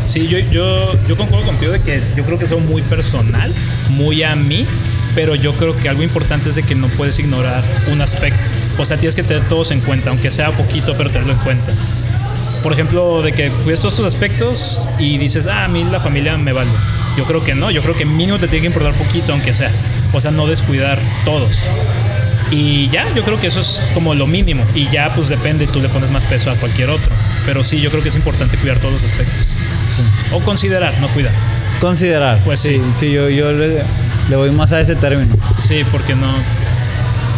Sí, yo, yo, yo concuerdo contigo de que yo creo que es algo muy personal, muy a mí, pero yo creo que algo importante es de que no puedes ignorar un aspecto. O sea, tienes que tener todos en cuenta, aunque sea poquito, pero tenerlo en cuenta. Por ejemplo, de que cuides todos estos aspectos y dices, ah, a mí la familia me vale. Yo creo que no, yo creo que mínimo te tiene que importar poquito, aunque sea. O sea, no descuidar todos. Y ya, yo creo que eso es como lo mínimo. Y ya, pues depende, tú le pones más peso a cualquier otro. Pero sí, yo creo que es importante cuidar todos los aspectos. O considerar, no cuidar. Considerar. Pues sí. Sí, yo, yo le, le voy más a ese término. Sí, porque no.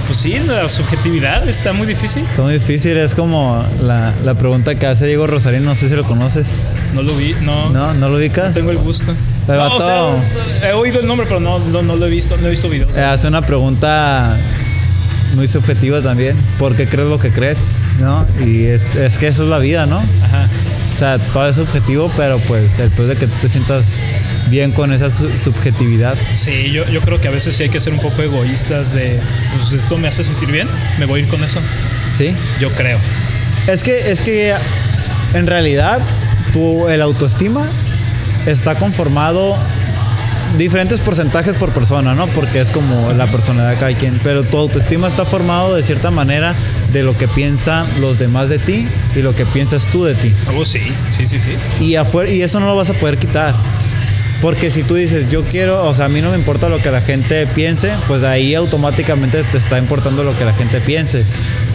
Pues sí, la subjetividad está muy difícil. Está muy difícil, es como la, la pregunta que hace Diego Rosarín, no sé si lo conoces. No lo vi, no. No, no lo ubicas. No tengo el gusto. Pero no, he oído el nombre, pero no, no, no, lo he visto, no he visto videos. Eh, hace una pregunta muy subjetiva también. ¿Por qué crees lo que crees? ¿No? Y es, es que eso es la vida, ¿no? Ajá. O sea, todo es subjetivo, pero pues después de que tú te sientas bien con esa subjetividad. Sí, yo, yo creo que a veces sí hay que ser un poco egoístas de, pues esto me hace sentir bien, me voy a ir con eso. Sí. Yo creo. Es que, es que en realidad tu, el autoestima está conformado diferentes porcentajes por persona, ¿no? Porque es como la personalidad de cada quien. Pero tu autoestima está formado de cierta manera de lo que piensan los demás de ti y lo que piensas tú de ti. Oh, sí, sí, sí, sí. Y, afuera, y eso no lo vas a poder quitar. Porque si tú dices, yo quiero, o sea, a mí no me importa lo que la gente piense, pues ahí automáticamente te está importando lo que la gente piense.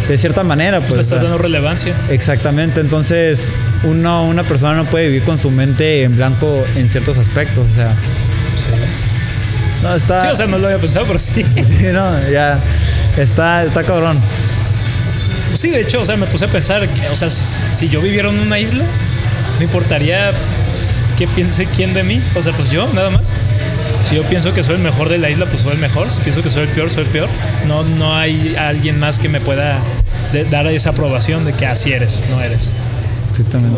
De cierta manera, pues. Le estás dando relevancia. Exactamente. Entonces, uno, una persona no puede vivir con su mente en blanco en ciertos aspectos. O sea, no, está. Sí, o sea, no lo había pensado, pero sí. sí, no, ya. Está, está cabrón. Sí, de hecho, o sea, me puse a pensar, o sea, si yo viviera en una isla, me importaría qué piense quién de mí. O sea, pues yo, nada más. Si yo pienso que soy el mejor de la isla, pues soy el mejor. Si pienso que soy el peor, soy el peor. No, no hay alguien más que me pueda dar esa aprobación de que así eres, no eres. Exactamente.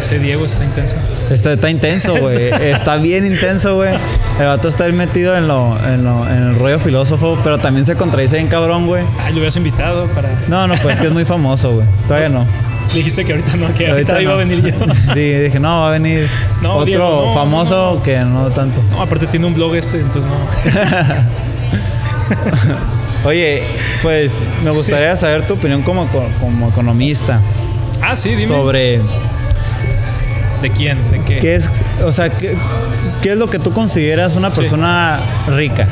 Ese Diego está intenso. Está, está intenso, güey. está bien intenso, güey. El vato está metido en, lo, en, lo, en el rollo filósofo, pero también se contradice en cabrón, güey. Ah, lo hubieras invitado para. No, no, pues es que es muy famoso, güey. Todavía no. Dijiste que ahorita no, que ahorita, iba a venir yo. Sí, dije, no, va a venir otro famoso que no tanto. No, aparte tiene un blog este, entonces no. Oye, pues me gustaría saber tu opinión como, como economista. Ah, sí, dime. Sobre. ¿De quién? ¿De qué? ¿Qué es, o sea, qué, qué es lo que tú consideras una persona rica?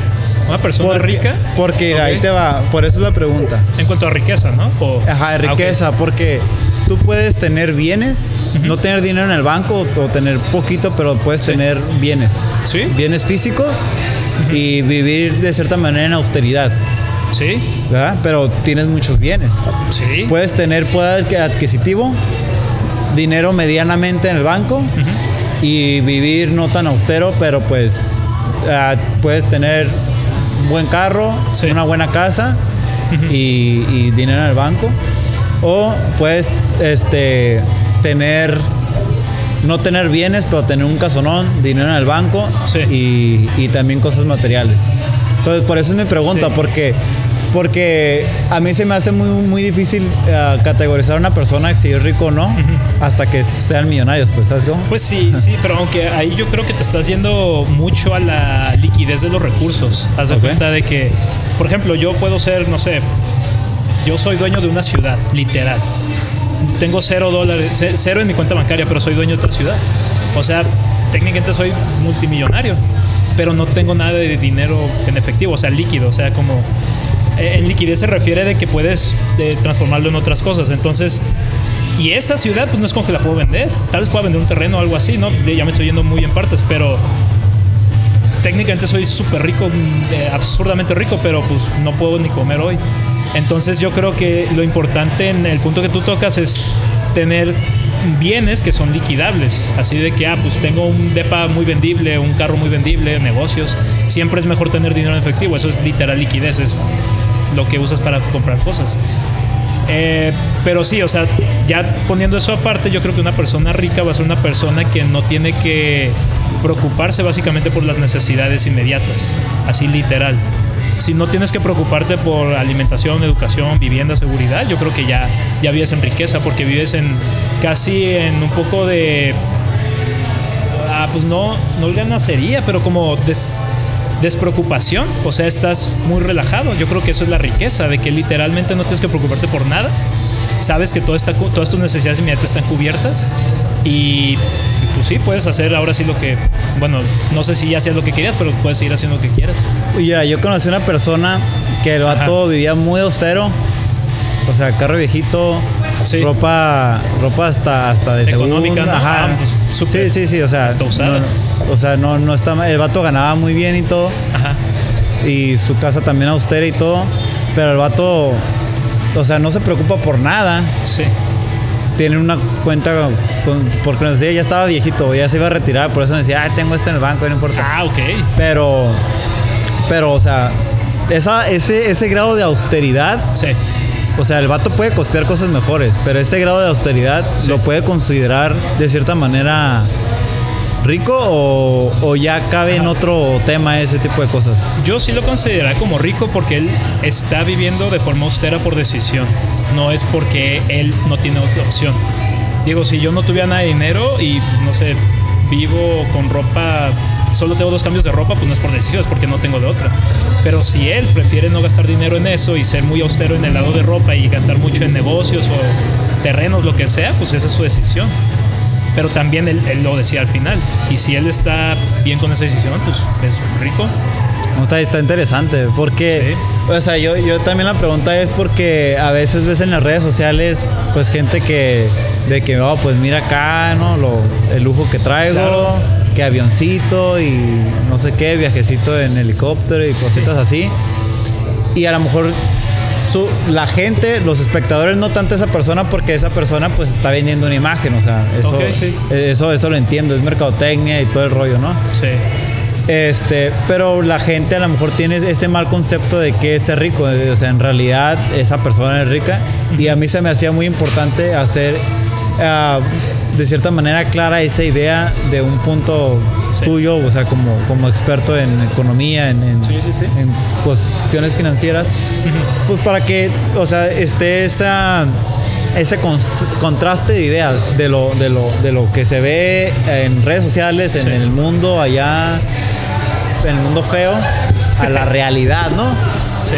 ¿Una persona rica? Porque ahí te va, por eso es la pregunta. En cuanto a riqueza, ¿no? Ajá, riqueza, porque tú puedes tener bienes, no tener dinero en el banco o, tener poquito, pero puedes tener bienes. Sí. Bienes físicos y vivir de cierta manera en austeridad. Sí. ¿Verdad? Pero tienes muchos bienes. Sí. Puedes tener poder adquisitivo, dinero medianamente en el banco y vivir no tan austero, pero pues ah, puedes tener un buen carro, una buena casa y, dinero en el banco. O puedes este, tener no tener bienes, pero tener un casonón, dinero en el banco y, y, también cosas materiales. Entonces, por eso es mi pregunta, porque porque a mí se me hace muy, muy difícil uh, categorizar a una persona si es rico o no hasta que sean millonarios, pues, ¿sabes cómo? Pues sí, sí, pero aunque ahí yo creo que te estás yendo mucho a la liquidez de los recursos. Haz de cuenta de que, por ejemplo, yo puedo ser, no sé, yo soy dueño de una ciudad, literal. Tengo cero dólares, cero en mi cuenta bancaria, pero soy dueño de otra ciudad. O sea, técnicamente soy multimillonario, pero no tengo nada de dinero en efectivo, o sea, líquido, o sea, como eh, en liquidez se refiere de que puedes eh, transformarlo en otras cosas. Entonces, y esa ciudad, pues no es como que la puedo vender. Tal vez pueda vender un terreno o algo así, ¿no? Ya me estoy yendo muy en partes, pero técnicamente soy súper rico, eh, absurdamente rico, pero pues no puedo ni comer hoy. Entonces yo creo que lo importante en el punto que tú tocas es tener bienes que son liquidables. Así de que, ah, pues tengo un DEPA muy vendible, un carro muy vendible, negocios. Siempre es mejor tener dinero en efectivo. Eso es literal liquidez, es lo que usas para comprar cosas. Eh, pero sí, o sea, ya poniendo eso aparte, yo creo que una persona rica va a ser una persona que no tiene que preocuparse básicamente por las necesidades inmediatas, así literal. Si no tienes que preocuparte por alimentación, educación, vivienda, seguridad, yo creo que ya, ya vives en riqueza porque vives en casi en un poco de... Ah, pues no, no ganacería, pero como despreocupación, o sea, estás muy relajado. Yo creo que eso es la riqueza, de que literalmente no tienes que preocuparte por nada. Sabes que todo está, todas tus necesidades inmediatas están cubiertas y pues sí, puedes hacer ahora sí lo que, bueno, no sé si ya hacías lo que querías, pero puedes seguir haciendo lo que quieras. Oye, yo conocí una persona que el vato vivía muy austero, o sea, carro viejito, ropa ropa hasta hasta de económica, Ajá. Ah, pues, sí, sí, sí, o sea, usada. o sea, no no está el vato ganaba muy bien y todo. Ajá. Y su casa también austera y todo, pero el vato o sea, no se preocupa por nada. Sí. Tiene una cuenta porque nos decía ya estaba viejito, ya se iba a retirar, por eso me decía, ah, tengo esto en el banco, no importa. Ah, ok. Pero pero o sea, esa, ese, ese grado de austeridad sí. O sea, el vato puede costear cosas mejores, pero ese grado de austeridad lo puede considerar de cierta manera rico o, ya cabe en otro tema ese tipo de cosas? Yo sí lo consideraría como rico porque él está viviendo de forma austera por decisión, no es porque él no tiene otra opción. Digo, si yo no tuviera nada de dinero y pues, no sé, vivo con ropa solo tengo dos cambios de ropa, pues no es por decisión, es porque no tengo de otra. Pero si él prefiere no gastar dinero en eso y ser muy austero en el lado de ropa y gastar mucho en negocios o terrenos, lo que sea, pues esa es su decisión. Pero también él, lo decía al final. Y si él está bien con esa decisión, pues es rico. Está, está interesante, porque, o sea, yo, yo también la pregunta es porque a veces ves en las redes sociales, pues gente que, de que, oh, pues mira acá, ¿no? Lo, el lujo que traigo que avioncito y no sé qué, viajecito en helicóptero y cositas así. Y a lo mejor su, la gente, los espectadores no tanto esa persona porque esa persona pues está vendiendo una imagen, o sea, eso, eso, eso lo entiendo, es mercadotecnia y todo el rollo, ¿no? Sí. Este, pero la gente a lo mejor tiene este mal concepto de que es ser rico, o sea, en realidad esa persona es rica. Y a mí se me hacía muy importante hacer uh, de cierta manera clara esa idea de un punto tuyo, o sea, como, como experto en economía, en, en, cuestiones financieras, pues para que, o sea, esté esa ese contraste de ideas de lo, de lo, de lo que se ve en redes sociales, en el mundo allá, el mundo feo, a la realidad, ¿no? Sí.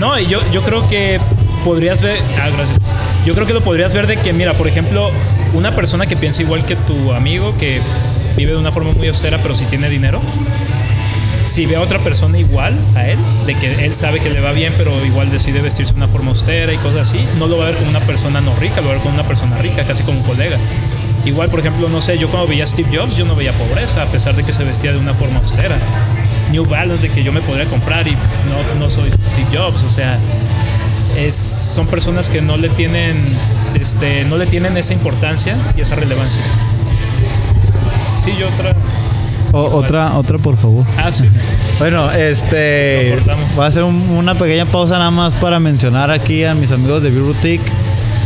No, y yo, yo creo que podrías ver. Ah, gracias. Yo creo que lo podrías ver de que, mira, por ejemplo, una persona que piensa igual que tu amigo, que vive de una forma muy austera, pero si tiene dinero, si ve a otra persona igual a él, de que él sabe que le va bien, pero igual decide vestirse de una forma austera y cosas así, no lo va a ver como una persona no rica, lo va a ver como una persona rica, casi como un colega. Igual, por ejemplo, no sé, yo cuando veía a Steve Jobs, yo no veía pobreza, a pesar de que se vestía de una forma austera. New Balance, de que yo me podría comprar y no, no soy Steve Jobs, o sea, es, son personas que no le tienen este, no le tienen esa importancia y esa relevancia. Sí, yo otra. otra, otra, por favor. Ah, sí. bueno, este. Voy a hacer una pequeña pausa nada más para mencionar aquí a mis amigos de Beer Boutique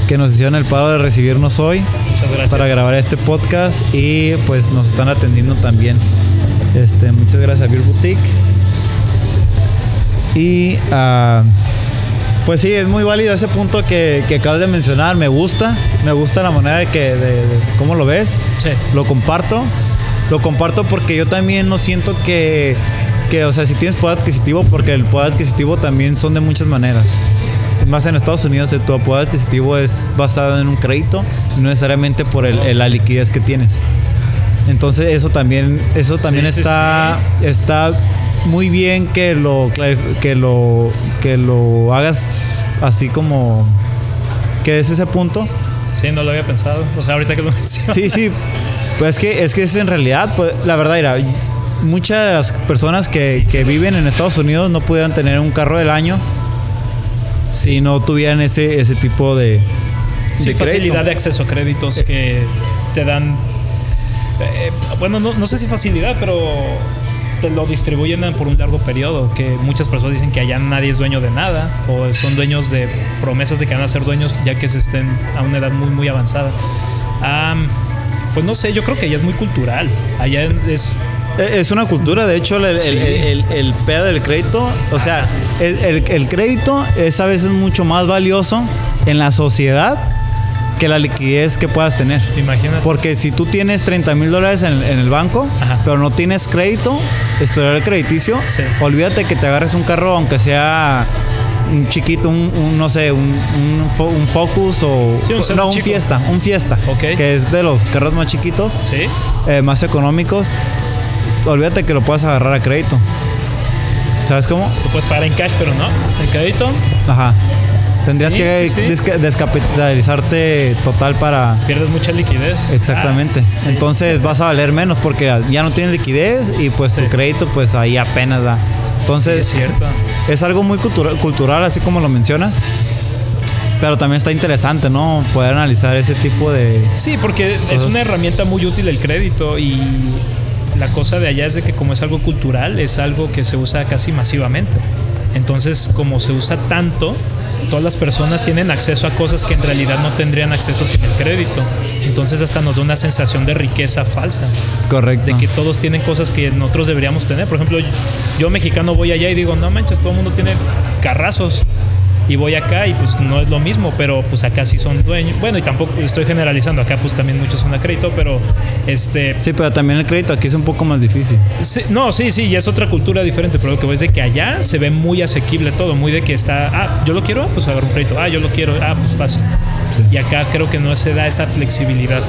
que nos hicieron el pago de recibirnos hoy. Muchas gracias. Para grabar este podcast y pues nos están atendiendo también. Este, muchas gracias a Beer Boutique. Y. Uh, pues sí, es muy válido ese punto que, acabas de mencionar. Me gusta, me gusta la manera de que, de, cómo lo ves. Sí. Lo comparto. Lo comparto porque yo también no siento que, que, o sea, si tienes poder adquisitivo, porque el poder adquisitivo también son de muchas maneras. Más en Estados Unidos, el tu poder adquisitivo es basado en un crédito, no necesariamente por el, la liquidez que tienes. Entonces eso también, eso también está, está muy bien que lo que lo que lo hagas así como que es ese punto. Sí, no lo había pensado. O sea, ahorita que lo mencionas. Sí, sí. Pues es que es que es en realidad, pues, la verdad era muchas de las personas que, que viven en Estados Unidos no pudieran tener un carro del año si no tuvieran ese, ese tipo de, Sí, de facilidad de acceso a créditos que te dan. eh, bueno, no, no sé si facilidad, pero te lo distribuyen por un largo periodo. Que muchas personas dicen que allá nadie es dueño de nada, o son dueños de promesas de que van a ser dueños ya que se estén a una edad muy, muy avanzada. Pues no sé, yo creo que allá es muy cultural. Allá es. Eh, Es una cultura, de hecho, el, el, Sí. el, el- el pedo del crédito, o sea, el, crédito es a veces mucho más valioso en la sociedad que la liquidez que puedas tener. Imagínate. Porque si tú tienes 30 mil dólares en, en el banco, Ajá. pero no tienes crédito, historial crediticio, Sí. olvídate que te agarres un carro aunque sea un chiquito, un, un, no sé, un, un, fo- un Focus o... Sí, un no, un chico. Fiesta, un Fiesta, que es de los carros más chiquitos Sí. eh, más económicos, olvídate que lo puedas agarrar a crédito. ¿Sabes cómo? Tú puedes pagar en cash, pero no. En crédito Ajá. Tendrías Sí, que sí, sí. desca- descapitalizarte total para... pierdes mucha liquidez. Exactamente. Ah. Entonces vas a valer menos porque ya no tienes liquidez y pues tu crédito pues ahí apenas da. Entonces es cierto. es algo muy cultura- cultural así como lo mencionas. Pero también está interesante, ¿no? Poder analizar ese tipo de... Sí, porque es una herramienta muy útil el crédito y la cosa de allá es de que como es algo cultural, es algo que se usa casi masivamente. Entonces, como se usa tanto, todas las personas tienen acceso a cosas que en realidad no tendrían acceso sin el crédito. Entonces hasta nos da una sensación de riqueza falsa, Correcto. de que todos tienen cosas que nosotros deberíamos tener. Por ejemplo, yo mexicano voy allá y digo, no manches, todo el mundo tiene carrazos. Y voy acá y pues no es lo mismo, pero pues acá sí son dueños. Bueno, y tampoco estoy generalizando, acá pues también muchos son a crédito, pero este... Sí, pero también el crédito aquí es un poco más difícil. sí, no, sí, sí, ya es otra cultura diferente, pero lo que voy es de que allá se ve muy asequible todo, muy de que está, ah, yo lo quiero, pues agarro un crédito, ah, yo lo quiero, ah, pues fácil. Y acá creo que no se da esa flexibilidad.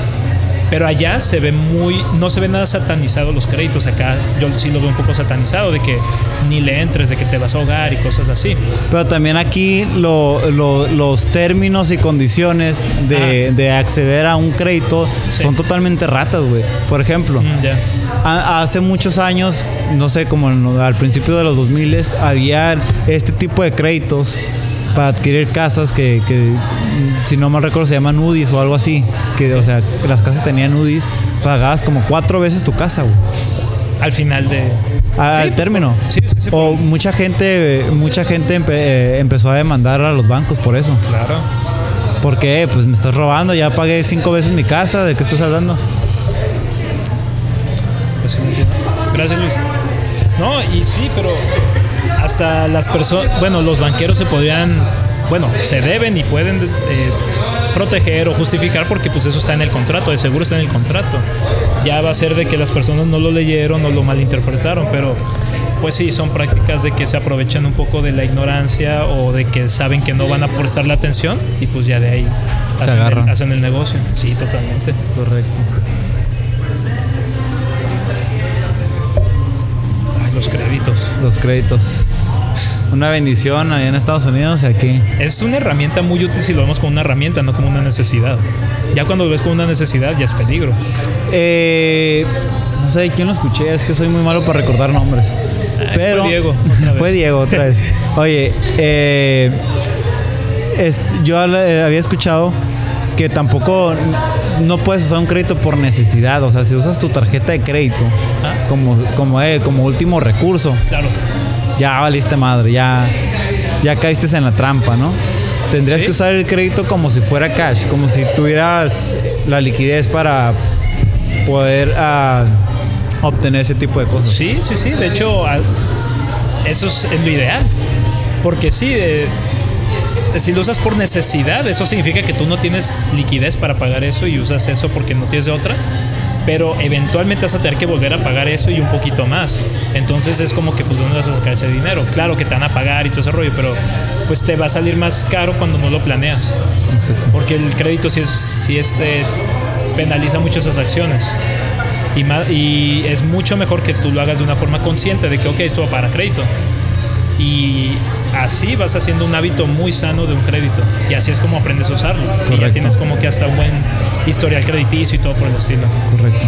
Pero allá se ve muy, no se ve nada satanizado los créditos. Acá yo sí lo veo un poco satanizado, de que ni le entres, de que te vas a ahogar y cosas así. Pero también aquí lo- lo- los términos y condiciones de, de acceder a un crédito Sí. son totalmente ratas, güey. Por ejemplo, Mm, ya. a- hace muchos años, no sé, como en al principio de los 2000 había este tipo de créditos para adquirir casas que, que, si no mal recuerdo, se llaman UDIs o algo así. Que, o sea, las casas tenían UDIs, pagabas como cuatro veces tu casa, güey. Al final de. Al Sí, término. Sí, sí, sí. O mucha gente, mucha gente empe- eh, empezó a demandar a los bancos por eso. Claro. Porque pues me estás robando, ya pagué cinco veces mi casa, ¿de qué estás hablando? Pues. Gracias, Luis. No, y sí, pero hasta las personas, bueno, los banqueros se podrían, bueno, se deben y pueden eh, proteger o justificar porque pues eso está en el contrato, de seguro está en el contrato. Ya va a ser de que las personas no lo leyeron o lo malinterpretaron, pero pues sí, son prácticas de que se aprovechan un poco de la ignorancia o de que saben que no van a prestarle atención y pues ya de ahí Se hacen agarran. el, hacen el negocio. Sí, totalmente. Correcto. Los créditos. Los créditos. Una bendición allá en Estados Unidos y aquí. Es una herramienta muy útil si lo vemos como una herramienta, no como una necesidad. Ya cuando lo ves como una necesidad, ya es peligro. Eh, no sé quién lo escuché, es que soy muy malo para recordar nombres. Ay, Pero fue Diego, otra vez. fue Diego otra vez. Oye, eh, es- yo le- había escuchado que tampoco no puedes usar un crédito por necesidad. O sea, si usas tu tarjeta de crédito Ah. como, como, eh, como último recurso, Claro. ya valiste madre, ya, ya caíste en la trampa, ¿no? Tendrías Sí. que usar el crédito como si fuera cash, como si tuvieras la liquidez para poder ah, obtener ese tipo de cosas. Sí, sí, sí. De hecho, eso es lo ideal. Porque sí, eh, si lo usas por necesidad, eso significa que tú no tienes liquidez para pagar eso y usas eso porque no tienes de otra. Pero eventualmente vas a tener que volver a pagar eso y un poquito más. Entonces es como que, pues, ¿dónde vas a sacar ese dinero? Claro que te van a pagar y todo ese rollo, pero pues te va a salir más caro cuando no lo planeas. Exacto. Porque el crédito sí, es, sí este, penaliza mucho esas acciones. Y, más, y es mucho mejor que tú lo hagas de una forma consciente de que, ok, esto va para crédito. Y así vas haciendo un hábito muy sano de un crédito. Y así es como aprendes a usarlo. Y ya Correcto. tienes como que hasta un buen historial crediticio y todo por el estilo. Correcto.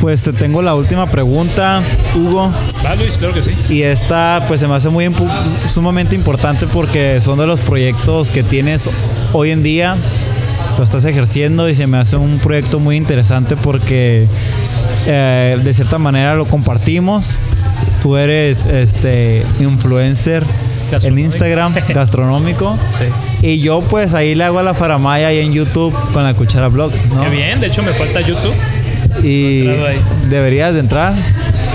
Pues te tengo la última pregunta, Hugo. Va, Luis, claro que sí. Y esta pues se me hace muy sumamente importante porque son de los proyectos que tienes hoy en día. Lo estás ejerciendo y se me hace un proyecto muy interesante porque eh, de cierta manera lo compartimos. Tú eres este influencer en. Instagram gastronómico. Sí. Y yo pues ahí le hago a la faramaya ahí en YouTube con la cuchara blog, ¿no? Qué bien, de hecho me falta YouTube. Y deberías de entrar.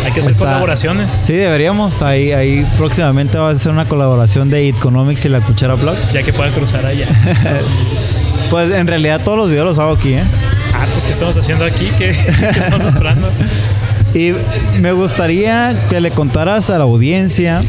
Hay que hacer Está- colaboraciones. Sí, deberíamos. Ahí, ahí próximamente va a ser una colaboración de Economics y la cuchara blog. Ya que pueda cruzar allá. Pues en realidad todos los videos los hago aquí, ¿eh? ah, pues ¿qué estamos haciendo aquí? ¿Qué, qué estamos esperando? Y me gustaría que le contaras a la audiencia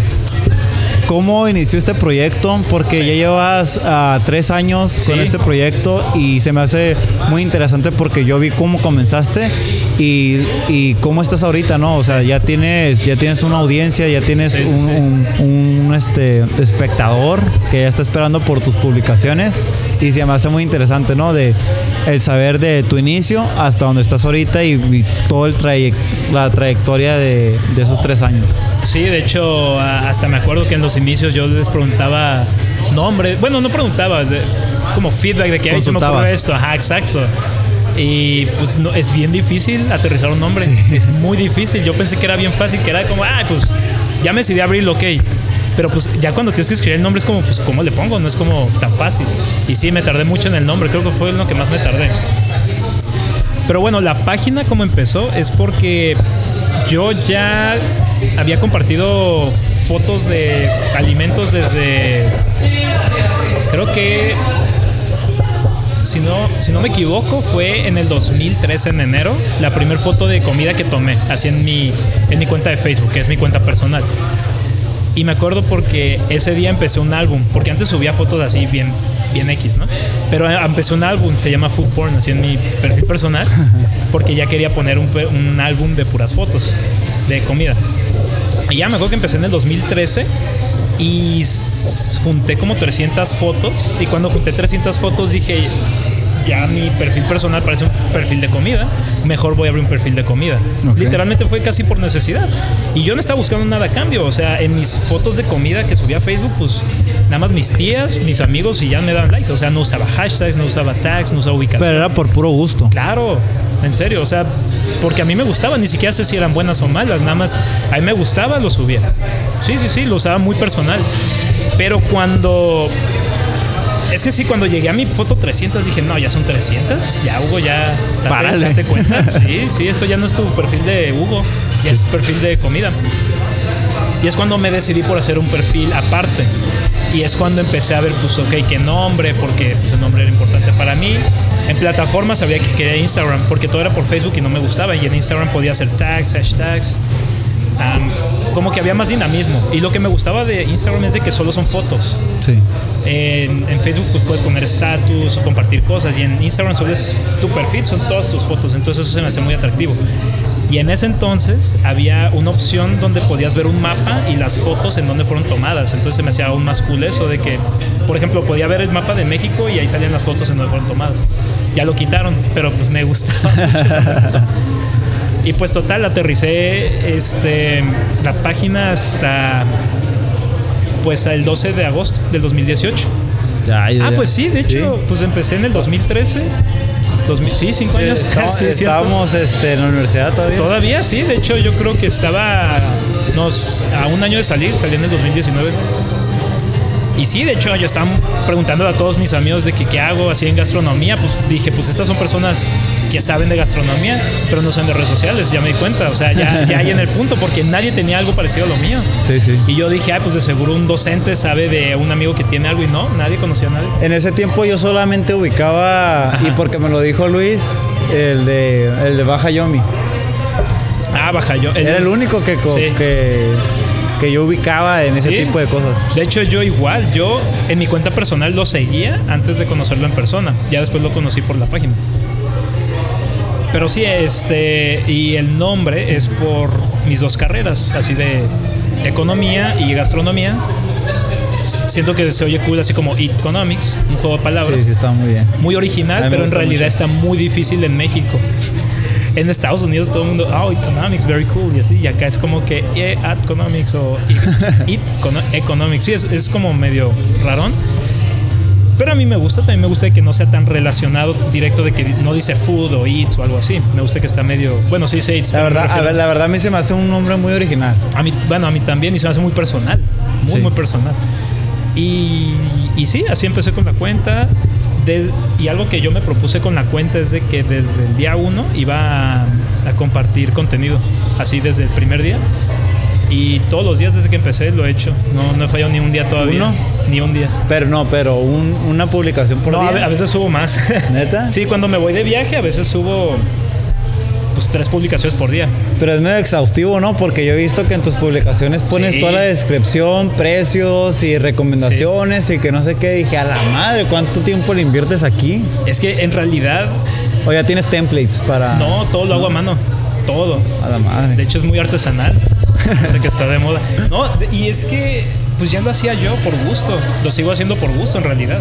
cómo inició este proyecto, porque ya llevas ah, tres años con este proyecto y se me hace muy interesante porque yo vi cómo comenzaste y, y cómo estás ahorita, ¿no? O sea, ya tienes, ya tienes una audiencia, ya tienes Sí, sí, un, un- un, este, espectador que ya está esperando por tus publicaciones y se me hace muy interesante, ¿no? De el saber de tu inicio hasta donde estás ahorita y, y todo el trayec- la trayectoria de, de esos tres años. Sí, de hecho, hasta me acuerdo que en los inicios yo les preguntaba nombres. Bueno, no preguntaba, de- como feedback de que "Ay, se me Consultabas. esto. Ajá, exacto. Y pues no, es bien difícil aterrizar un nombre. Es muy difícil. Yo pensé que era bien fácil, que era como, ah, pues ya me decidí a abrirlo, ok. Pero pues ya cuando tienes que escribir el nombre es como, pues, ¿cómo le pongo? No es como tan fácil. Y sí, me tardé mucho en el nombre. Creo que fue lo que más me tardé. Pero bueno, la página como empezó es porque yo ya había compartido fotos de alimentos desde creo que si no, si no me equivoco fue en el 2013 en enero la primera foto de comida que tomé así en mi en mi cuenta de Facebook que es mi cuenta personal y me acuerdo porque ese día empecé un álbum, porque antes subía fotos así bien, bien X, ¿no? Pero eh, empecé un álbum, se llama Food Porn, así en mi perfil personal, porque ya quería poner un, un álbum de puras fotos de comida. Y ya me acuerdo que empecé en el 2013 y junté como 300 fotos. Y cuando junté 300 fotos dije, ya mi perfil personal parece un perfil de comida, mejor voy a abrir un perfil de comida. Literalmente fue casi por necesidad. Y yo no estaba buscando nada a cambio. O sea, en mis fotos de comida que subía a Facebook, pues nada más mis tías, mis amigos y ya me daban likes. O sea, no usaba hashtags, no usaba tags, no usaba ubicación. Pero era por puro gusto. Claro, en serio, o sea, porque a mí me gustaba, ni siquiera sé si eran buenas o malas, nada más a mí me gustaba, lo subía. Sí, sí, sí, lo usaba muy personal. Pero cuando es que sí, cuando llegué a mi foto 300 dije, no, ya son 300. Ya, Hugo, ya. Date, Párale. date cuenta. Sí, sí, esto ya no es tu perfil de Hugo, ya es perfil de comida. Y es cuando me decidí por hacer un perfil aparte. Y es cuando empecé a ver, pues, ok, qué nombre, porque pues, el nombre era importante para mí. En plataformas sabía que quería Instagram, porque todo era por Facebook y no me gustaba. Y en Instagram podía hacer tags, hashtags. Am, como que había más dinamismo. Y lo que me gustaba de Instagram es de que solo son fotos. Sí. En, en Facebook pues, puedes poner estatus o compartir cosas y en Instagram solo es tu perfil, son todas tus fotos, entonces eso se me hace muy atractivo. Y en ese entonces había una opción donde podías ver un mapa y las fotos en donde fueron tomadas, entonces se me hacía aún más cool eso de que, por ejemplo, podía ver el mapa de México y ahí salían las fotos en donde fueron tomadas. Ya lo quitaron, pero pues me gustaba. Y pues total, aterricé este, la página hasta pues el 12 de agosto del 2018. Ya, ya, Ah, pues sí, de hecho, pues empecé en el 2013. 2000, sí, cinco Sí, años. estaba- Sí, es cierto. estábamos este, en la universidad todavía. Todavía sí, de hecho yo creo que estaba nos, a un año de salir, salí en el 2019. Y sí, de hecho yo estaba preguntando a todos mis amigos de que qué hago así en gastronomía, pues dije, pues estas son personas que saben de gastronomía, pero no saben de redes sociales, ya me di cuenta, o sea, ya, ya hay en el punto, porque nadie tenía algo parecido a lo mío. Sí, sí. Y yo dije, ay, pues de seguro un docente sabe de un amigo que tiene algo y no, nadie conocía a nadie. En ese tiempo yo solamente ubicaba, y porque me lo dijo Luis, el de, el de Baja Yomi. Ah, baja yo. Era el único que, Sí. que, que yo ubicaba en ese Sí. tipo de cosas. De hecho, yo igual, yo en mi cuenta personal lo seguía antes de conocerlo en persona. Ya después lo conocí por la página. Pero sí, este, y el nombre es por mis dos carreras, así de economía y gastronomía. Siento que se oye cool, así como economics, un juego de palabras. Sí, sí, está muy bien. Muy original, pero en realidad mucho. está muy difícil en México. En Estados Unidos todo el mundo, oh, economics, very cool, y así, y acá es como que, yeah, economics o eat, economics, sí, es, es como medio rarón. Pero a mí me gusta, también me gusta que no sea tan relacionado directo de que no dice food o eats o algo así. Me gusta que está medio. Bueno, sí dice eats. La verdad, a ver, la verdad a mí se me hace un nombre muy original. A mí, bueno, a mí también y se me hace muy personal. Muy, muy personal. Y, y, sí, así empecé con la cuenta. Y algo que yo me propuse con la cuenta es de que desde el día uno iba a, a compartir contenido. Así desde el primer día. Y todos los días desde que empecé lo he hecho. No, no he fallado ni un día todavía. ¿Uno? Ni un día. Pero no, pero una publicación por día. A veces subo más. ¿Neta? sí, cuando me voy de viaje a veces subo pues tres publicaciones por día. Pero es medio exhaustivo, ¿no? Porque yo he visto que en tus publicaciones pones toda la descripción, precios y recomendaciones y que no sé qué. Dije, a la madre, ¿cuánto tiempo le inviertes aquí? Es que en realidad... O ya tienes templates para... No, todo lo hago a mano. Todo. A la madre. De hecho es muy artesanal. de que está de moda. No, y es que pues ya lo hacía yo por gusto. Lo sigo haciendo por gusto en realidad.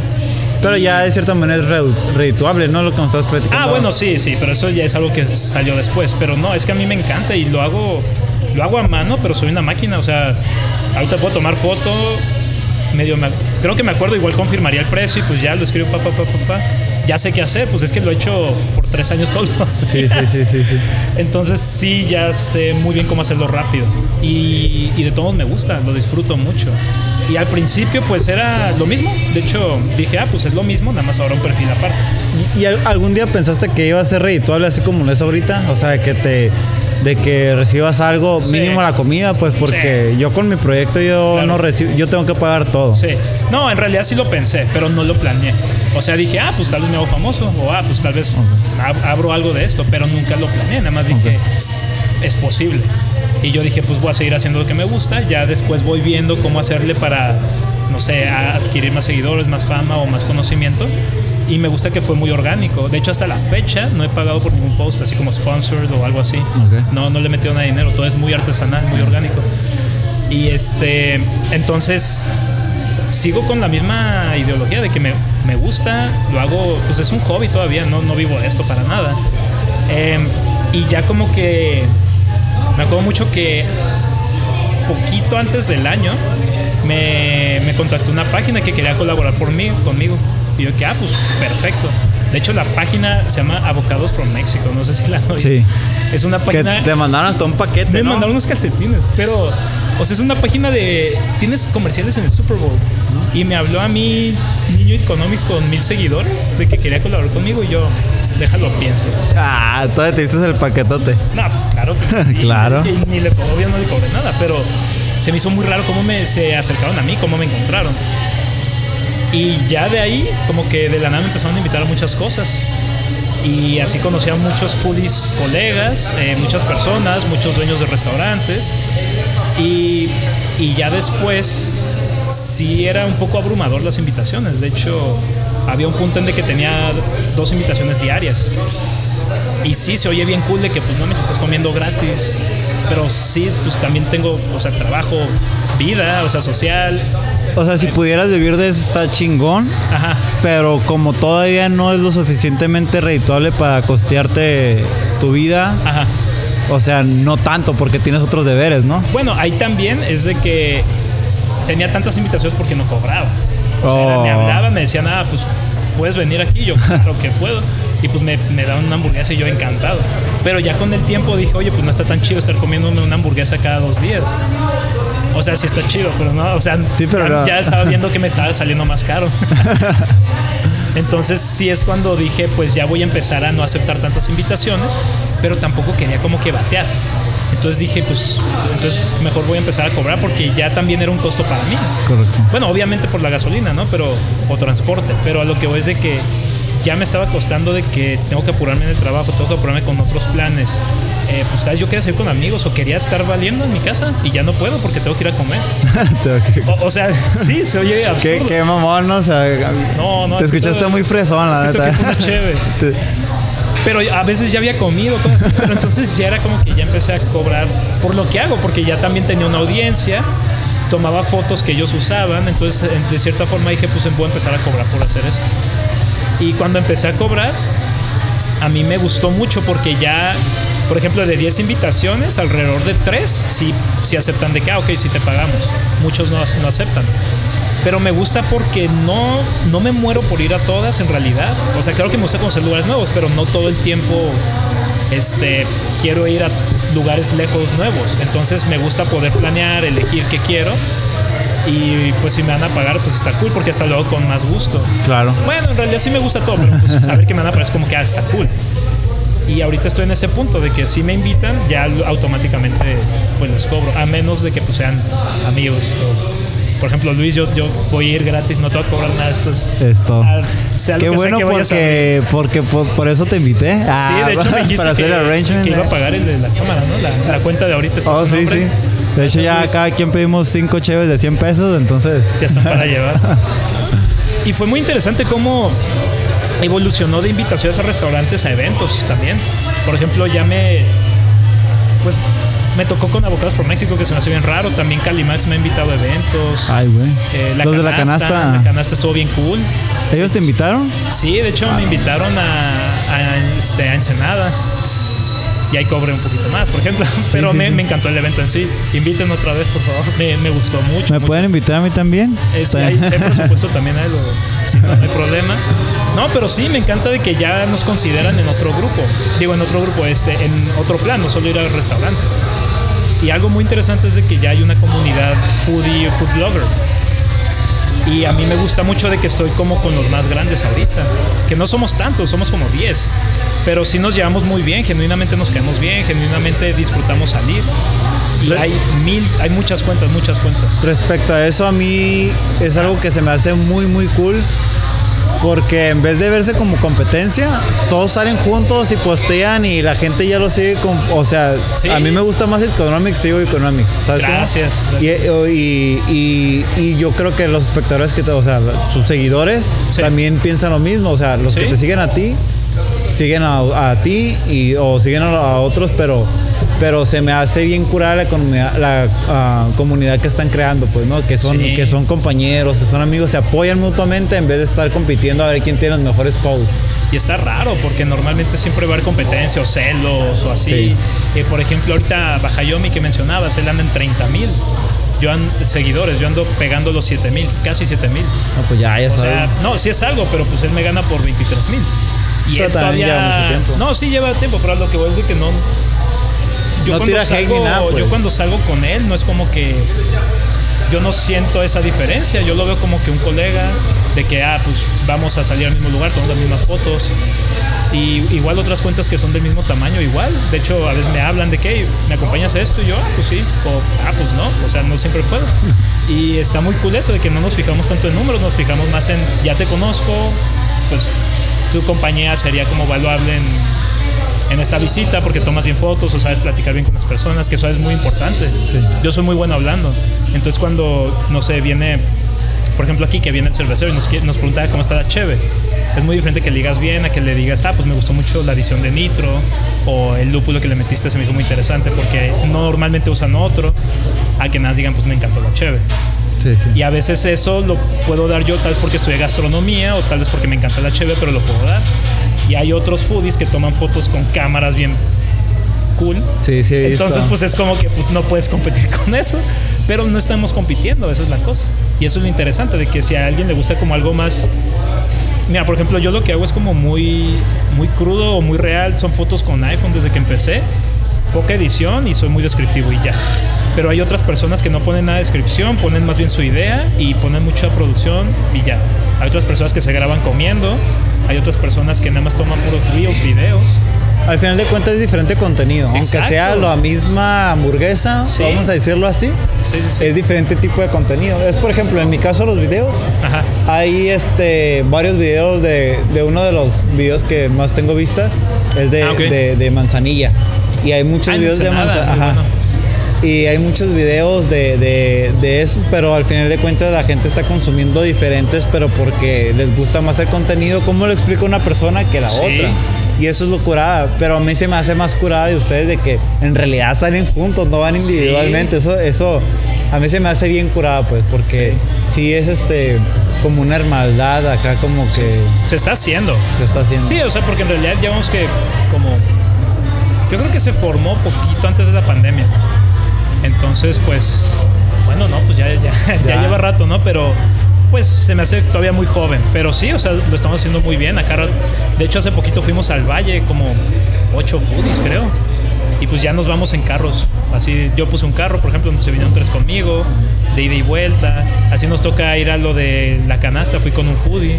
Pero ya de cierta manera es redituable, ¿no? Lo que nos estás platicando. Ah, bueno, sí, sí, pero eso ya es algo que salió después. Pero no, es que a mí me encanta y lo hago, lo hago a mano, pero soy una máquina. O sea, ahorita puedo tomar foto, medio creo que me acuerdo, igual confirmaría el precio y pues ya lo escribo, pa, pa, pa, pa, ya sé qué hacer, pues es que lo he hecho por tres años todos los Sí, sí, sí, sí, Entonces sí, ya sé muy bien cómo hacerlo rápido y, y de todos me gusta, lo disfruto mucho. Y al principio pues era lo mismo, de hecho dije, ah, pues es lo mismo, nada más ahora un perfil aparte. ¿Y, algún día pensaste que iba a ser redituable así como lo es ahorita? O sea, que te de que recibas algo mínimo la comida, pues porque yo con mi proyecto yo no recibo, yo tengo que pagar todo. Sí. No, en realidad sí lo pensé, pero no lo planeé. O sea, dije, ah, pues tal vez me hago famoso, o ah, pues tal vez abro algo de esto, pero nunca lo planeé, nada más dije, es posible. Y yo dije, pues voy a seguir haciendo lo que me gusta, ya después voy viendo cómo hacerle para, no sé, adquirir más seguidores, más fama o más conocimiento. Y me gusta que fue muy orgánico. De hecho, hasta la fecha no he pagado por ningún post, así como sponsored o algo así. No, no le he metido nada de dinero, todo es muy artesanal, muy orgánico. Y este, entonces sigo con la misma ideología de que me, me, gusta, lo hago, pues es un hobby todavía, no, no vivo de esto para nada. Em, y ya como que me acuerdo mucho que poquito antes del año me, me contactó una página que quería colaborar por mí, conmigo. Y yo que, ah, pues perfecto. De hecho, la página se llama Avocados from Mexico. No sé si la Sí. Es una página. Que te mandaron hasta un paquete. Me mandaron unos calcetines. Pero, o sea, es una página de. Tienes comerciales en el Super Bowl. Y me habló a mí, Niño Economics, con mil seguidores, de que quería colaborar conmigo. Y yo, déjalo, pienso. ah, todavía te diste el paquetote. No, pues claro. claro. Ni, ni, le, obvio no le cobré nada, pero se me hizo muy raro cómo me, se acercaron a mí, cómo me encontraron. Y ya de ahí, como que de la nada me empezaron a invitar a muchas cosas. Y así conocí a muchos foodies colegas, eh, muchas personas, muchos dueños de restaurantes. Y, y ya después sí era un poco abrumador las invitaciones. De hecho, había un punto en de que tenía dos invitaciones diarias. Y sí, se oye bien cool de que pues no me estás comiendo gratis. Pero sí, pues también tengo, o sea, trabajo, vida, o sea, social. O sea, si pudieras vivir de eso está chingón. Ajá. Pero como todavía no es lo suficientemente redituable para costearte tu vida. Ajá. O sea, no tanto porque tienes otros deberes, ¿no? Bueno, ahí también es de que tenía tantas invitaciones porque no cobraba. O sea, me oh. hablaban, me decían, ah, pues puedes venir aquí, yo creo que puedo. Y pues me, me daban una hamburguesa y yo encantado. Pero ya con el tiempo dije, oye, pues no está tan chido estar comiéndome una hamburguesa cada dos días. O sea, sí está chido, pero no, o sea, ya, estaba viendo que me estaba saliendo más caro. Entonces sí es cuando dije, pues ya voy a empezar a no aceptar tantas invitaciones, pero tampoco quería como que batear. Entonces dije, pues, entonces mejor voy a empezar a cobrar porque ya también era un costo para mí. Correcto. Bueno, obviamente por la gasolina, ¿no? Pero, o transporte, pero a lo que voy es de que ya me estaba costando de que tengo que apurarme en el trabajo, tengo que apurarme con otros planes. Eh, pues tal yo quería salir con amigos o quería estar valiendo en mi casa y ya no puedo porque tengo que ir a comer. o, sea, sí, se oye absurdo. ¿Qué, qué mamón, ¿no? O sea, no, no. Te escuchaste muy fresón, la neta. pero a veces ya había comido, pero entonces ya era como que ya empecé a cobrar por lo que hago, porque ya también tenía una audiencia, tomaba fotos que ellos usaban, entonces de cierta forma dije, pues voy a empezar a cobrar por hacer esto. Y cuando empecé a cobrar, a mí me gustó mucho porque ya, por ejemplo, de 10 invitaciones, alrededor de 3 sí, sí aceptan de que, ah, ok, sí te pagamos. Muchos no, no aceptan. Pero me gusta porque no, no me muero por ir a todas en realidad. O sea, claro que me gusta conocer lugares nuevos, pero no todo el tiempo este, quiero ir a lugares lejos nuevos. Entonces me gusta poder planear, elegir qué quiero. Y pues si me van a pagar, pues está cool, porque hasta luego con más gusto. Claro. Bueno, en realidad sí me gusta todo, pero pues saber que me van a pagar es como que ah, está cool. Y ahorita estoy en ese punto de que si me invitan, ya automáticamente pues les cobro. A menos de que pues sean amigos. Por ejemplo, Luis, yo, yo voy a ir gratis, no te voy a cobrar nada después. Esto. Ah, lo Qué bueno que a porque, porque por, por eso te invité. Sí, Ah, de hecho me dijiste para que, hacer el arrangement. que iba a ¿eh? pagar el de la cámara, ¿no? La, la cuenta de ahorita está Oh, su sí, nombre. sí. De hecho, ya cada quien pedimos cinco cheves de 100 pesos, entonces. Ya están para llevar. Y fue muy interesante cómo evolucionó de invitaciones a restaurantes a eventos también. Por ejemplo, ya me. Pues me tocó con Avocados for México, que se me hace bien raro. También Calimax me ha invitado a eventos. Ay, güey. Eh, Los de la canasta. La canasta estuvo bien cool. ¿Ellos te invitaron? Sí, de hecho me invitaron a, a, este, a Ensenada. Y ahí cobré un poquito más, por ejemplo. Pero sí, me, sí. me encantó el evento en sí. Inviten otra vez, por favor. Me, me gustó mucho. ¿Me mucho. pueden invitar a mí también? Eh, sí, hay, hay presupuesto también, hay, lo- sí, no, no hay problema. No, pero sí, me encanta de que ya nos consideran en otro grupo. Digo, en otro grupo, este, en otro plan, no solo ir a restaurantes. Y algo muy interesante es de que ya hay una comunidad foodie, food blogger. Y a mí me gusta mucho de que estoy como con los más grandes ahorita. Que no somos tantos, somos como 10. Pero sí nos llevamos muy bien, genuinamente nos caemos bien, genuinamente disfrutamos salir. Y hay mil, hay muchas cuentas, muchas cuentas. Respecto a eso, a mí es algo que se me hace muy, muy cool. Porque en vez de verse como competencia, todos salen juntos y postean y la gente ya lo sigue con. O sea, Sí. a mí me gusta más Economics, sigo Economics. ¿Sabes cómo? Gracias. Y, y, y- y yo creo que los espectadores que, te- o sea, sus seguidores Sí. también piensan lo mismo. O sea, los Sí. que te siguen a ti, siguen a, a ti y, o siguen a, a otros, pero, pero se me hace bien curada la, comunidad, la ah, comunidad que están creando, pues, ¿no? Que son, Sí. que son compañeros, que son amigos, se apoyan mutuamente en vez de estar compitiendo a ver quién tiene los mejores posts. Y está raro porque normalmente siempre va a haber competencia o celos o así. Sí. Eh, por ejemplo, ahorita Bajayomi que mencionabas, él anda en 30 mil. Yo ando, seguidores, yo ando pegando los 7 mil, casi 7 mil. No, pues ya, ya O sea, no, sí es algo, pero pues él me gana por 23 mil. Y Pero él todavía. lleva mucho tiempo. No, sí lleva tiempo, pero a lo que voy es de que no. Yo, No cuando salgo, ni nada, pues. yo cuando salgo con él, no es como que. Yo no siento esa diferencia. Yo lo veo como que un colega, de que, ah, pues vamos a salir al mismo lugar, tomamos las mismas fotos. Y igual otras cuentas que son del mismo tamaño, igual. De hecho, a veces me hablan de que me acompañas a esto y yo, ah, pues sí. O, ah, pues no. O sea, no siempre puedo. Y está muy cool eso de que no nos fijamos tanto en números, nos fijamos más en ya te conozco, pues tu compañía sería como valuable en, en esta visita porque tomas bien fotos o sabes platicar bien con las personas, que eso es muy importante. Yo soy muy bueno hablando. Entonces, cuando, no sé, viene por ejemplo aquí que viene el cervecero y nos, nos pregunta cómo está la cheve. Es muy diferente que le digas bien a que le digas, ah, pues me gustó mucho la adición de nitro o el lúpulo que le metiste se me hizo muy interesante porque no normalmente usan otro, a que nada más digan, pues me encantó la cheve. Sí, sí. Y a veces eso lo puedo dar yo, tal vez porque estudié gastronomía o tal vez porque me encanta la cheve, pero lo puedo dar. Y hay otros foodies que toman fotos con cámaras bien cool. Sí, sí. Entonces, pues es como que pues no puedes competir con eso, pero no estamos compitiendo, esa es la cosa. Y eso es lo interesante, de que si a alguien le gusta como algo más... Mira, por ejemplo, yo lo que hago es como muy, muy crudo o muy real, son fotos con iPhone desde que empecé, poca edición y soy muy descriptivo y ya. Pero hay otras personas que no ponen nada de descripción, ponen más bien su idea y ponen mucha producción y ya. Hay otras personas que se graban comiendo, hay otras personas que nada más toman puros reels, videos. Al final de cuentas es diferente contenido. Aunque sea la misma hamburguesa, Sí. vamos a decirlo así, Sí, sí, sí. es diferente tipo de contenido. Es, por ejemplo, en mi caso los videos. Ajá. Hay este, varios videos de, de uno de los videos que más tengo vistas. Es de, Ah, de, de manzanilla. Y hay muchos Ah, videos de manzanilla. Ajá. bueno. Y hay muchos videos de, de, de esos, pero al final de cuentas la gente está consumiendo diferentes, pero porque les gusta más el contenido. ¿Cómo lo explica una persona que la Sí. otra? Y eso es lo curada. Pero a mí se me hace más curada de ustedes de que en realidad salen juntos, no van individualmente. Eso, eso a mí se me hace bien curada, pues, porque sí, es este. como una hermandad acá como que Se está haciendo. se está haciendo. Sí, o sea, porque en realidad ya vemos que como... Yo creo que se formó poquito antes de la pandemia. Entonces, pues... Bueno, no, pues ya, ya, ya Ya. lleva rato, ¿no? Pero pues se me hace todavía muy joven. Pero sí, o sea, lo estamos haciendo muy bien. Acá, de hecho, hace poquito fuimos al valle, como ocho foodies, creo. Y pues ya nos vamos en carros. Así, yo puse un carro, por ejemplo, se vinieron tres conmigo, de ida y vuelta. Así nos toca ir a lo de la canasta, fui con un foodie.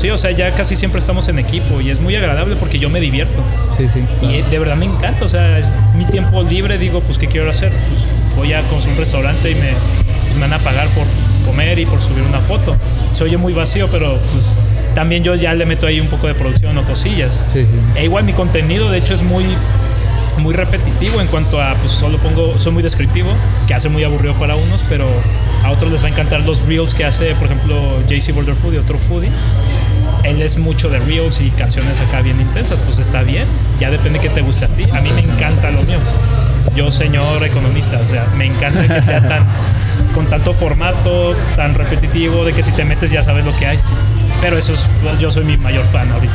Sí, o sea, ya casi siempre estamos en equipo y es muy agradable porque yo me divierto. Sí, sí. Y de verdad me encanta, o sea, es mi tiempo libre, digo, pues, ¿qué quiero hacer? Pues voy a consumir un restaurante y me, pues, me van a pagar por comer y por subir una foto. Se oye muy vacío, pero pues también yo ya le meto ahí un poco de producción o cosillas. Sí, sí. E igual mi contenido, de hecho, es muy muy repetitivo en cuanto a, pues solo pongo, soy muy descriptivo, que hace muy aburrido para unos, pero a otros les va a encantar los reels que hace, por ejemplo, JC Border Foodie, otro foodie. Él es mucho de reels y canciones acá bien intensas, pues está bien, ya depende que te guste a ti. A mí me encanta lo mío. Yo, señor economista, o sea, me encanta que sea tan, con tanto formato, tan repetitivo, de que si te metes ya sabes lo que hay. Pero eso es, pues, yo soy mi mayor fan ahorita.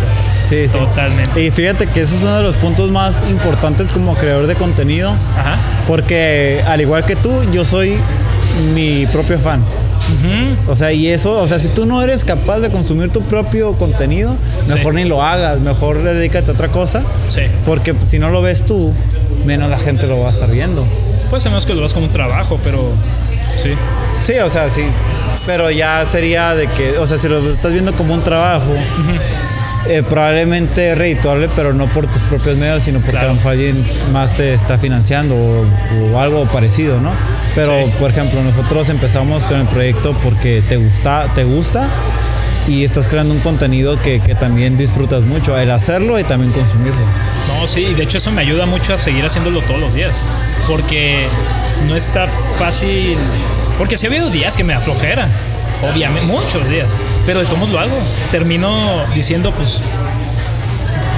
Sí, sí. Totalmente. Y fíjate que ese es uno de los puntos más importantes como creador de contenido, Ajá. porque al igual que tú, yo soy mi propio fan. O sea, y eso, o sea, si tú no eres capaz de consumir tu propio contenido, mejor ni lo hagas, mejor dedícate a otra cosa, Sí. porque si no lo ves tú, menos la gente lo va a estar viendo. Pues sabemos que lo ves como un trabajo, pero sí. Sí, o sea, sí. Pero ya sería de que, o sea, si lo estás viendo como un trabajo, eh, probablemente redituable, pero no por tus propios medios, sino porque Claro. a lo mejor alguien más te está financiando o, o algo parecido, ¿no? Pero, Sí. por ejemplo, nosotros empezamos con el proyecto porque te gusta, te gusta y estás creando un contenido que, que también disfrutas mucho, el hacerlo y también consumirlo. No, sí, y de hecho eso me ayuda mucho a seguir haciéndolo todos los días. Porque no está fácil. Porque sí ha habido días que me aflojera. Obviamente, muchos días. Pero de todos lo hago. Termino diciendo, pues.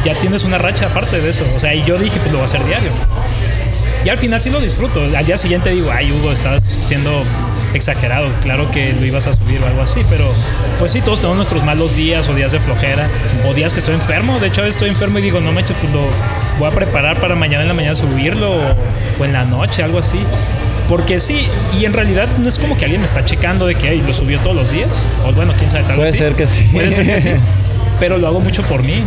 Ya tienes una racha aparte de eso. O sea, y yo dije, pues lo voy a hacer diario. Y al final sí lo disfruto. Al día siguiente digo, ay, Hugo, estás siendo exagerado. Claro que lo ibas a subir o algo así, pero pues sí, todos tenemos nuestros malos días o días de flojera o días que estoy enfermo. De hecho, a veces estoy enfermo y digo, no manches, pues lo voy a preparar para mañana en la mañana subirlo o, o en la noche, algo así. Porque sí, y en realidad no es como que alguien me está checando de que "Ay, lo subió todos los días. O bueno, quién sabe, tal Puede vez sí. ser que sí. Puede ser que sí. Pero lo hago mucho por mí.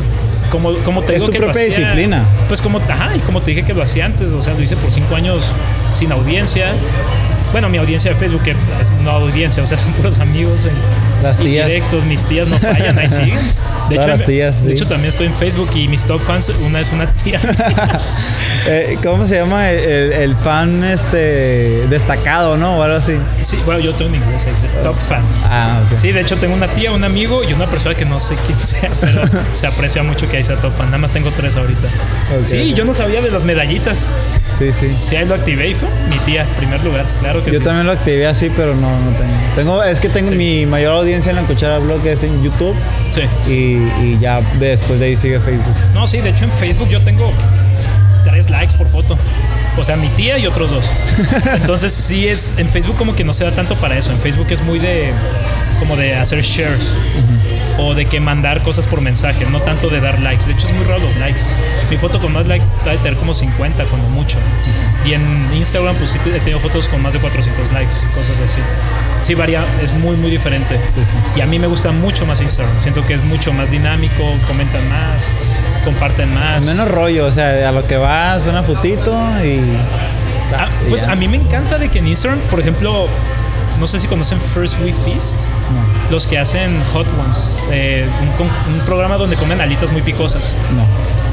Como, como te Es digo tu que propia hacía- disciplina. Pues como, ajá, y como te dije que lo hacía antes, o sea, lo hice por cinco años sin audiencia. Bueno, mi audiencia de Facebook, que es no audiencia, o sea, son puros amigos en Las tías. indirectos, mis tías no fallan, ahí siguen. De hecho, las tías, de sí. hecho, también estoy en Facebook y mis top fans, una es una tía. Eh, ¿Cómo se llama el, el- el fan este destacado, no? O algo así. sí, bueno, yo tengo en inglés, top fan. Ah, ok. Sí, de hecho tengo una tía, un amigo y una persona que no sé quién sea, pero se aprecia mucho que ahí sea top fan. Nada más tengo tres ahorita. Ok, sí, ok. yo no sabía de las medallitas. Sí, sí. Sí, ahí lo activé y fue mi tía, primer lugar, claro que Yo sí. también lo activé así, pero no, no tengo. tengo es que tengo Sí. mi mayor audiencia en la cuchara blog es en YouTube Sí. y, y ya después de ahí sigue Facebook. No, sí, de hecho en Facebook yo tengo tres likes por foto. O sea, mi tía y otros dos. Entonces sí es, en Facebook como que no se da tanto para eso. En Facebook es muy de, como de hacer shares. O de que mandar cosas por mensaje, no tanto de dar likes. De hecho es muy raro los likes. Mi foto con más likes debe tener como 50, como mucho. Y en Instagram pues sí he tenido fotos con más de 400 likes, cosas así. Sí varía, es muy muy diferente. Sí, sí. Y a mí me gusta mucho más Instagram. Siento que es mucho más dinámico, comentan más, comparten más. Menos rollo, o sea, a lo que vas, una fotito y. Ah, pues a mí me encanta de que en Instagram, por ejemplo, no sé si conocen First We Feast, los que hacen Hot Ones, eh, un, programa donde comen alitas muy picosas. No.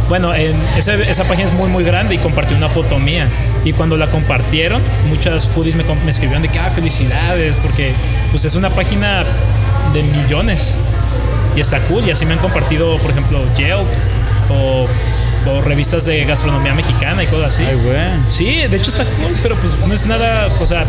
Bueno, en esa, esa página es muy muy grande y compartió una foto mía. Y cuando la compartieron, muchas foodies me escribieron de que, ah, felicidades, porque pues es una página de millones. Y está cool. Y así me han compartido, por ejemplo, Yelp o, o revistas de gastronomía mexicana y cosas así. Ay, güey. Sí, de hecho está cool, pero pues no es nada, o sea,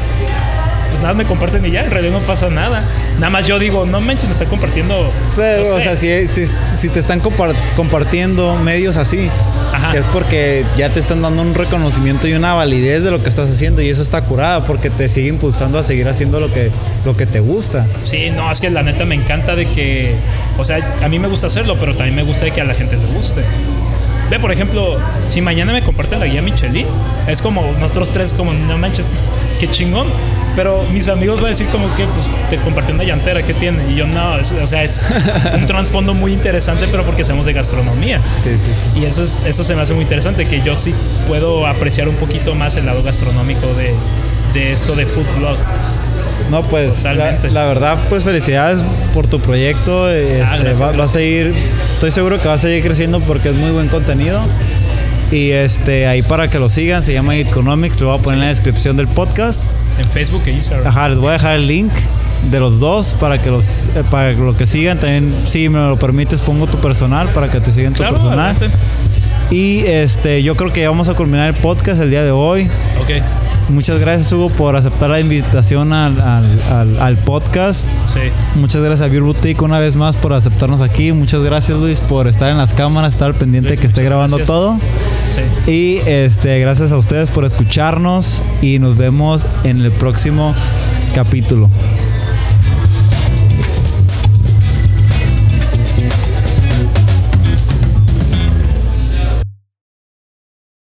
pues nada, me comparten y ya, en realidad no pasa nada. Nada más yo digo, no manches, me está compartiendo. Pero, no o sé. sea, si, si, si te están compar- compartiendo medios así, Ajá. es porque ya te están dando un reconocimiento y una validez de lo que estás haciendo y eso está curada porque te sigue impulsando a seguir haciendo lo que, lo que te gusta. Sí, no, es que la neta me encanta de que, o sea, a mí me gusta hacerlo, pero también me gusta de que a la gente le guste. Ve, por ejemplo, si mañana me comparten la guía Michelin, es como nosotros tres, como, no manches, qué chingón. Pero mis amigos van a decir como que, pues, te compartió una llantera, ¿qué tiene? Y yo, no, es- o sea, es un trasfondo muy interesante, pero porque sabemos de gastronomía. Sí, sí. Y eso, es, eso se me hace muy interesante, que yo sí puedo apreciar un poquito más el lado gastronómico de, de esto de food blog. No, pues la, la verdad, pues felicidades por tu proyecto. este, Ah, gracias, va, va a seguir, estoy seguro que va a seguir creciendo porque es muy buen contenido. Y este ahí para que lo sigan, se llama Economics, lo voy a poner en la descripción del podcast. En Facebook e Instagram. Ajá, les voy a dejar el link de los dos para que los eh, para lo que sigan. También, si me lo permites, pongo tu personal para que te sigan tu Claro, personal. adelante. Y este, yo creo que ya vamos a culminar el podcast el día de hoy. Ok, Muchas gracias, Hugo, por aceptar la invitación al, al- al- al podcast. sí. Muchas gracias a Beer Boutique una vez más por aceptarnos aquí. Muchas gracias, Luis, por estar en las cámaras, estar pendiente Luis, que esté grabando gracias. todo. Sí. Y este, gracias a ustedes por escucharnos y nos vemos en el próximo capítulo.